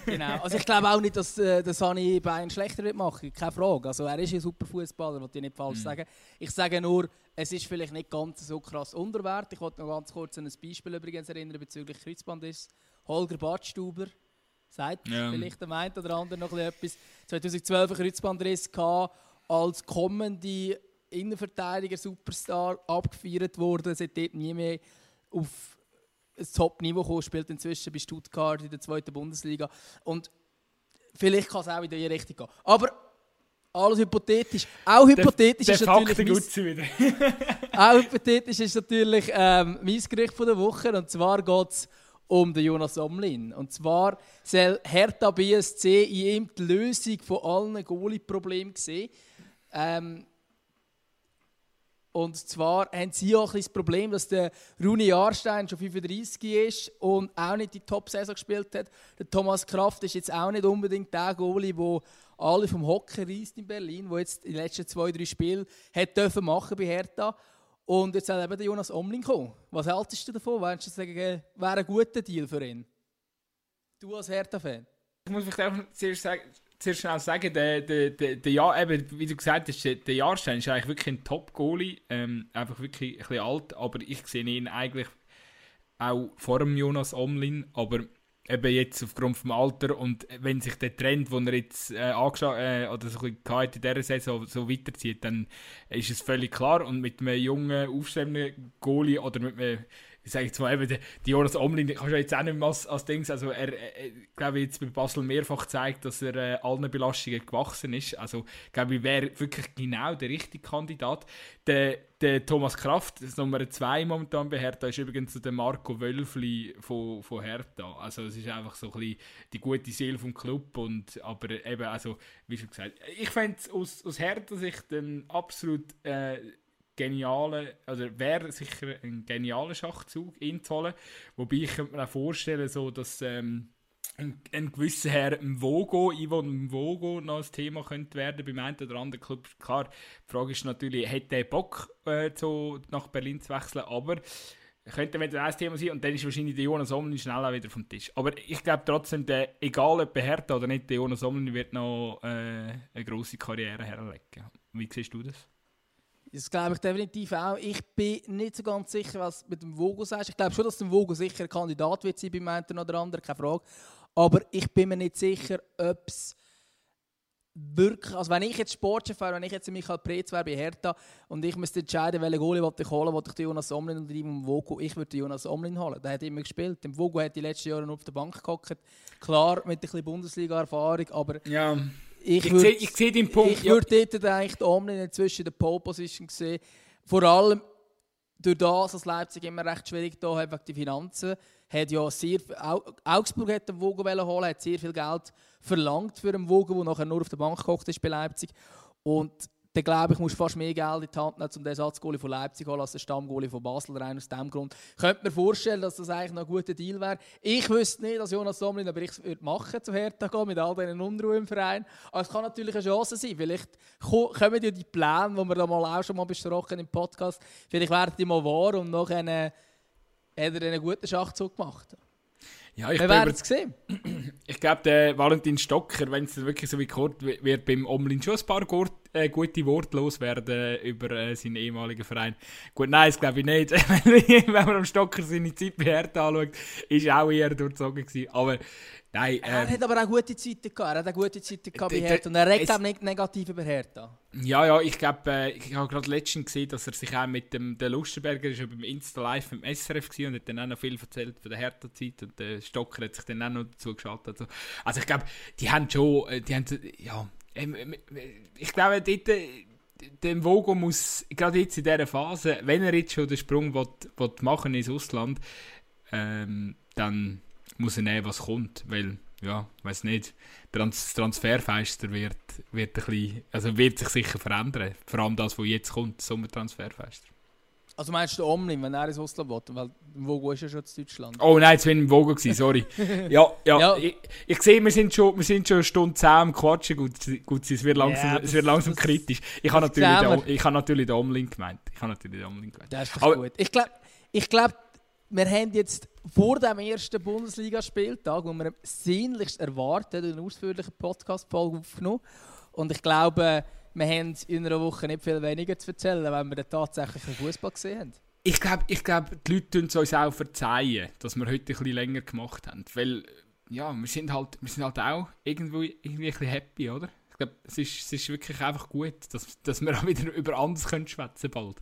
genau. Also ich glaube auch nicht, dass äh, der Sani Bayern schlechter wird machen. Keine Frage. Also er ist ein super Fußballer, wollte ich nicht falsch mm. sagen. Ich sage nur, es ist vielleicht nicht ganz so krass unterwert. Ich wollte noch ganz kurz an ein Beispiel übrigens erinnern bezüglich Kreuzband ist. Holger Badstuber sagt ja. vielleicht der einen oder andere noch etwas. 2012 ein Kreuzbandriss gehabt, als kommende Innenverteidiger-Superstar abgefeiert worden, seitdem nie mehr auf ein Top-Niveau gekommen, spielt inzwischen bei Stuttgart in der zweiten Bundesliga. Und vielleicht kann es auch in die Richtung gehen. Aber alles hypothetisch. Auch hypothetisch der, der ist natürlich. Mein, auch hypothetisch ist natürlich ähm, mein Gericht von der Woche. Und zwar geht es um den Jonas Omlin. Und zwar soll Hertha BSC in ihm die Lösung von allen Goalie-Problemen sehen. Ähm, und zwar haben sie auch ein das Problem, dass der Runi Jahrstein schon 35 ist und auch nicht die Top-Saison gespielt hat. Der Thomas Kraft ist jetzt auch nicht unbedingt der Goalie, der alle vom Hocker reist in Berlin, der jetzt die letzten zwei, drei Spiele hat dürfen machen bei Hertha. Und jetzt soll eben der Jonas Omling kommen. Was hältst du davon? Würdest du sagen, wäre ein guter Deal für ihn? Du als Hertha-Fan? Ich muss vielleicht auch zuerst sagen, zuerst schnell sagen, der, der, der, der ja, eben, wie du gesagt hast, der Jahrstein ist eigentlich wirklich ein Top-Goalie. Ähm, einfach wirklich ein bisschen alt, aber ich sehe ihn eigentlich auch vor dem Jonas Omlin, aber eben jetzt aufgrund vom Alter und wenn sich der Trend, den er jetzt äh, angeschaut äh, oder so ein bisschen in dieser Saison so weiterzieht, dann ist es völlig klar und mit einem jungen, aufstrebenden Goalie oder mit einem ich sage jetzt mal eben, die Jonas Omlin kannst du jetzt auch nicht mehr als, als Dings, also er, er glaube jetzt bei Basel mehrfach zeigt, dass er äh, allen Belastungen gewachsen ist, also glaube ich, wäre wirklich genau der richtige Kandidat. Der, der Thomas Kraft, das Nummer 2 momentan bei Hertha, ist übrigens der Marco Wölfli von, von Hertha, also es ist einfach so ein bisschen die gute Seele vom Club und, aber eben, also, wie schon gesagt, ich fände es aus, aus Hertha-Sicht ein absolut äh, genialen, also wäre sicher ein genialer Schachzug, ihn. Wobei ich mir auch vorstellen, so, dass ähm, ein, ein gewisser Herr Mvogo, Ivo Mvogo noch ein Thema könnte werden beim einen oder anderen Club. Klar, die Frage ist natürlich, hätte er Bock äh, zu, nach Berlin zu wechseln, aber könnte wieder ein Thema sein und dann ist wahrscheinlich der Jonas Omlin schnell auch wieder vom Tisch. Aber ich glaube trotzdem, der, egal ob er Hertha oder nicht, der Jonas Omlin wird noch äh, eine grosse Karriere herlegen. Wie siehst du das? Das glaube ich definitiv auch. Ich bin nicht so ganz sicher, was mit dem Vogo sagst. Ich glaube schon, dass der Vogo sicher ein Kandidat wird sein beim einen oder anderen, keine Frage. Aber ich bin mir nicht sicher, ob es wirklich, also wenn ich jetzt Sportchef wäre, wenn ich jetzt Michael Preetz wäre bei Hertha und ich müsste entscheiden, welchen Goalie ich holen, wollte ich Jonas Omlin oder den Vogo, ich würde Jonas Omlin holen. Der hat immer gespielt. Der Vogo hat die letzten Jahre nur auf der Bank gehockt. Klar, mit ein bisschen Bundesliga-Erfahrung, aber... Ja. Ich, würd, ich sehe den Punkt. Ich ja. würde dort eigentlich die Omlin inzwischen der Pole Position sehen. Vor allem durch das, dass Leipzig immer recht schwierig da hat wegen die Finanzen. Hat ja sehr, Augsburg hat den Wogen holen, hat sehr viel Geld verlangt für einen Wogen, der nachher nur auf der Bank gekocht ist bei Leipzig. Und dann glaube ich, musst du fast mehr Geld in die Hand nehmen, um den Ersatzgoalie von Leipzig zu holen, als den Stammgoalie von Basel rein aus diesem Grund. Ich könnte mir vorstellen, dass das eigentlich noch ein guter Deal wäre. Ich wüsste nicht, dass Jonas Somlin, aber ich würde machen, zu Hertha gehen, mit all diesen Unruhe im Verein. Aber es kann natürlich eine Chance sein. Vielleicht kommen ja die Pläne, die wir da mal auch schon mal besprochen im Podcast, vielleicht werden die mal wahr und nachher hat er einen guten Schachzug gemacht. Ja, ich Wir werden es sehen. Ich glaube, der Valentin Stocker, wenn es wirklich so wie gehört, wird beim Omlin schon ein paar Gurt, äh, gute Worte loswerden über äh, seinen ehemaligen Verein. Gut, nein, das glaube ich nicht. wenn man am Stocker seine Zeit bei Hertha anschaut, ist auch eher durchzogen gewesen. Aber nein. Ähm, er hat aber auch gute Zeiten gehabt. Er hat auch gute Zeiten gehabt bei Hertha. Und er redet auch nicht negativ über Hertha. Ja, ja, ich glaube, äh, ich habe gerade letztens gesehen, dass er sich auch mit dem der Lustenberger ist beim Insta Live im SRF gewesen und hat dann auch noch viel erzählt von der Hertha-Zeit und der Stocker hat sich dann auch noch dazu geschaltet. Also, also ich glaube, die haben schon, äh, die haben, ja, ähm, ich glaube, dort, äh, der Vogo muss, gerade jetzt in dieser Phase, wenn er jetzt schon den Sprung will, will machen ins Ausland, ähm, dann muss er nehmen, was kommt, weil ja, weiß nicht, das Transferfenster wird, wird, ein bisschen, also wird sich sicher verändern. Vor allem das, was jetzt kommt, das Sommertransferfenster. Also meinst du Omlin, wenn er ins Ausland will? Weil Vogo ist ja schon in Deutschland. Oh nein, jetzt bin ich im Vogo gewesen, sorry. ja, ja, ja. Ich, ich, sehe, wir sind schon, wir sind schon eine Stunde zehn am Quatschen. Gut, gut es wird langsam, yeah, es wird langsam das, kritisch. Ich habe natürlich, den, ich habe natürlich den Omlin gemeint. Ich habe natürlich den Omlin gemeint. Das ist doch Aber, gut. Ich glaube, ich glaub, wir haben jetzt vor dem ersten Bundesligaspieltag, wo wir sehnlichst erwartet, einen ausführlichen Podcast-Folge aufgenommen. Und ich glaube, wir haben in einer Woche nicht viel weniger zu erzählen, wenn wir dann tatsächlich einen Fußball gesehen haben. Ich glaube, ich glaub, die Leute tun es uns auch verzeihen, dass wir heute bisschen länger gemacht haben. Weil, ja, wir sind halt, wir sind halt auch irgendwie, irgendwie ein happy, oder? Ich glaube, es ist, es ist wirklich einfach gut, dass, dass wir auch wieder über anderes schwätzen bald.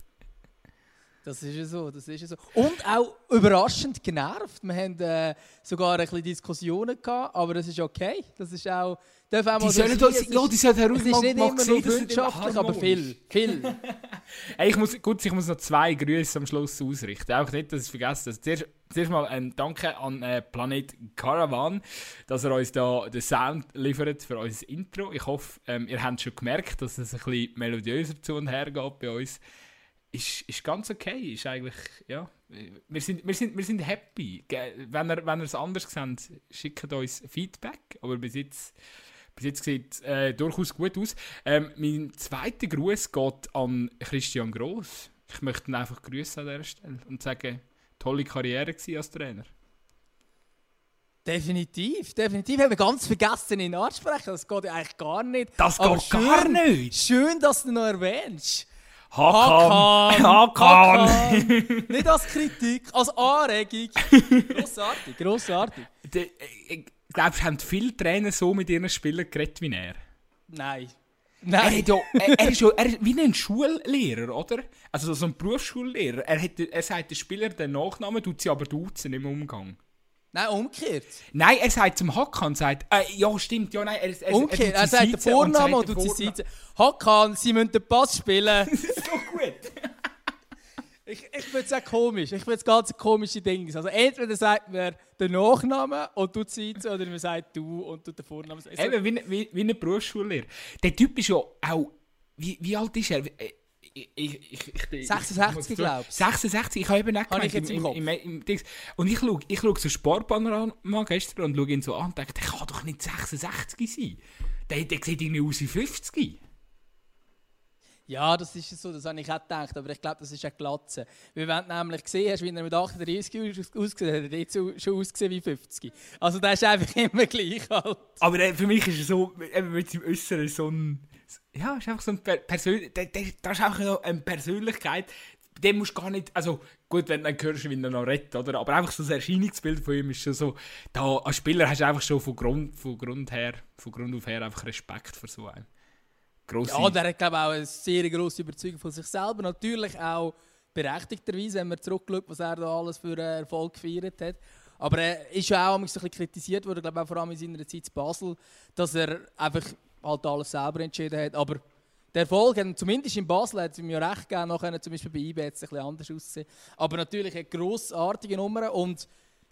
Das ist ja so, das ist ja so. Und auch überraschend genervt. Wir haben äh, sogar ein bisschen Diskussionen gehabt, aber das ist okay. Das ist auch... Darf auch die sollen das, ja, die sollen heraus, es ist nicht immer nur freundschaftlich, aber viel, viel. hey, ich muss, gut, ich muss noch zwei Grüße am Schluss ausrichten. Auch nicht, dass ich vergesse. Also zuerst, zuerst mal ein Danke an äh, Planet Caravan, dass er uns da den Sound liefert für unser Intro. Ich hoffe, ähm, ihr habt schon gemerkt, dass es ein bisschen melodiöser zu und her geht bei uns ist, ist ganz okay. Ist eigentlich, ja, wir sind, wir sind, wir sind happy. Wenn ihr, wenn ihr es anders seht, schickt uns Feedback. Aber bis jetzt, bis jetzt sieht es äh, durchaus gut aus. Ähm, mein zweiter Gruß geht an Christian Gross. Ich möchte ihn einfach grüßen an dieser Stelle und sagen, tolle Karriere als Trainer. Definitiv, definitiv. Haben wir ganz vergessen, ihn anzusprechen. Das geht ja eigentlich gar nicht. Das geht schön, gar nicht. Schön, dass du noch erwähnst. Hakan! Hakan! Hakan! Nicht als Kritik, als Anregung. Grossartig, grossartig. De- Ich glaube, haben viele Trainer so mit ihren Spielern geredet wie er? Nein. Er, Nein. hat ja, er, er ist ja er ist wie ein Schullehrer, oder? Also so ein Berufsschullehrer. Er, hat, er sagt den Spielern den Nachnamen, tut sie aber duzen im Umgang. Nein, umgekehrt. Nein, er sagt zum Hakan, sagt, äh, ja stimmt, ja nein, er, er, Umgekehrt. Er sie sagt den Vornamen und tut sie sitzen. Hakan, sie müssen den Pass spielen. so gut. Ich, ich finde es auch komisch. Ich finde es ganz komische Dinge. Also entweder sagt man den Nachnamen und tut sitzen oder man sagt du und tut den Vornamen. Also, Eben, wie, wie, wie ein Berufsschullehrer. Der Typ ist ja auch, wie, wie alt ist er? Äh, Ich, ich, ich, ich, 66, glaub ich. 66, ich habe eben ich gemeint, im im, im, im. Und ich schaue ich so Sportpanorama gestern und schaue ihn so an und denke, der kann doch nicht 66 sein. Der, der sieht irgendwie aus wie 50. Ja, das ist so, das habe ich auch gedacht, aber ich glaube, das ist eine Glatze. Weil wenn du nämlich gesehen hast, wie er mit 38 aus- ausgesehen hat, hat er jetzt schon ausgesehen wie 50. Also der ist einfach immer gleich alt. Aber äh, für mich ist er so, eben mit seinem Äußeren so ein. Ja, ist einfach so ein per Persön der, der, Das ist einfach eine Persönlichkeit. Dem musst du gar nicht. Also, gut, wenn du dann hörst, wie er noch redet, oder? Aber einfach so das Erscheinungsbild von ihm ist schon so. Da, als Spieler hast du einfach schon von Grund, von Grund her, von Grund auf her einfach Respekt für so einen. Grosse. Ja, der hat glaube auch eine sehr grosse Überzeugung von sich selber. Natürlich auch berechtigterweise, wenn man zurückschaut, was er da alles für äh, Erfolg gefeiert hat. Aber er ist ja auch ein bisschen kritisiert worden, glaube auch vor allem in seiner Zeit in Basel, dass er einfach halt alles selber entschieden hat. Aber der Erfolg, zumindest in Basel, hat es ihm ja recht gegeben, nachher zum Beispiel bei IB hat es ein bisschen anders ausgesehen. Aber natürlich eine grossartige Nummer und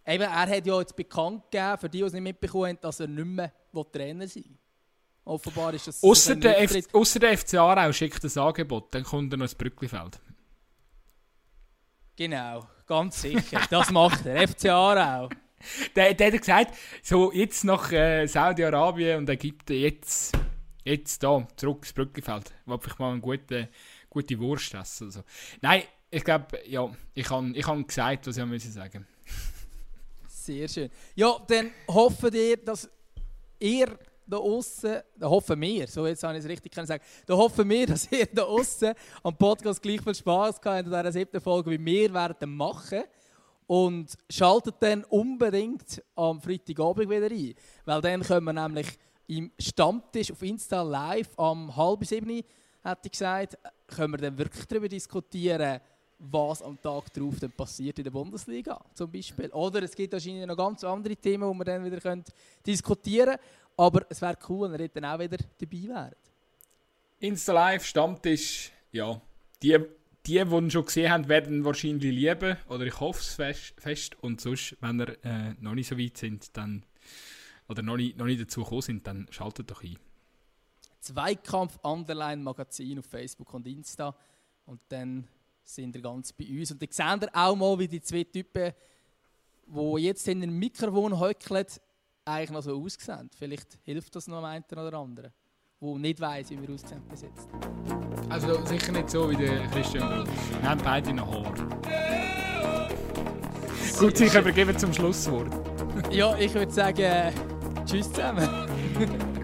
eben, er hat ja jetzt bekannt gegeben, für die, die es nicht mitbekommen haben, dass er nicht mehr Trainer sein will. Offenbar ist das ein der. F ausser der FC Aarau schickt ein Angebot, dann kommt er noch ins Brücklifeld. Genau, ganz sicher. Das macht er. FC Aarau. Der, der hat gesagt, so jetzt nach äh, Saudi-Arabien und Ägypten, jetzt, jetzt da, zurück ins Brückenfeld. Will ich mal eine gute, gute Wurst essen. Also. Nein, ich glaube, ja, ich habe ich hab gesagt, was ich müssen sagen Sehr schön. Ja, dann hoffen wir, dass ihr da außen, da hoffen wir, so jetzt habe ich es richtig können sagen, da hoffen wir, dass ihr da außen am Podcast gleich viel Spaß gehabt habt in dieser siebten Folge, wie wir werden machen. Und schaltet dann unbedingt am Freitagabend wieder ein, weil dann können wir nämlich im Stammtisch auf Insta live am halb sieben, hätte ich gesagt, können wir dann wirklich darüber diskutieren, was am Tag darauf dann passiert in der Bundesliga zum Beispiel. Oder es gibt wahrscheinlich noch ganz andere Themen, die wir dann wieder diskutieren können. Aber es wäre cool, wenn ihr dann auch wieder dabei wärt. Insta Live, Stammtisch, ja. Die, die, die ihn schon gesehen haben, werden ihn wahrscheinlich lieben. Oder ich hoffe es fest, fest. Und sonst, wenn ihr äh, noch nicht so weit sind, dann, oder noch nicht, noch nicht dazu gekommen sind, dann schaltet doch ein. Zweikampf Underline Magazin auf Facebook und Insta. Und dann sind ihr ganz bei uns. Und dann seht ihr auch mal, wie die zwei Typen, die jetzt in einem Mikrofon heuckeln, eigentlich noch so aussehen. Vielleicht hilft das noch einem oder anderen, der nicht weiss, wie wir aussehen bis jetzt. Also sicher nicht so wie der Christian. Wir haben beide noch Haar. Gut, sicher übergeben zum Schlusswort. Ja, ich würde sagen, tschüss zusammen.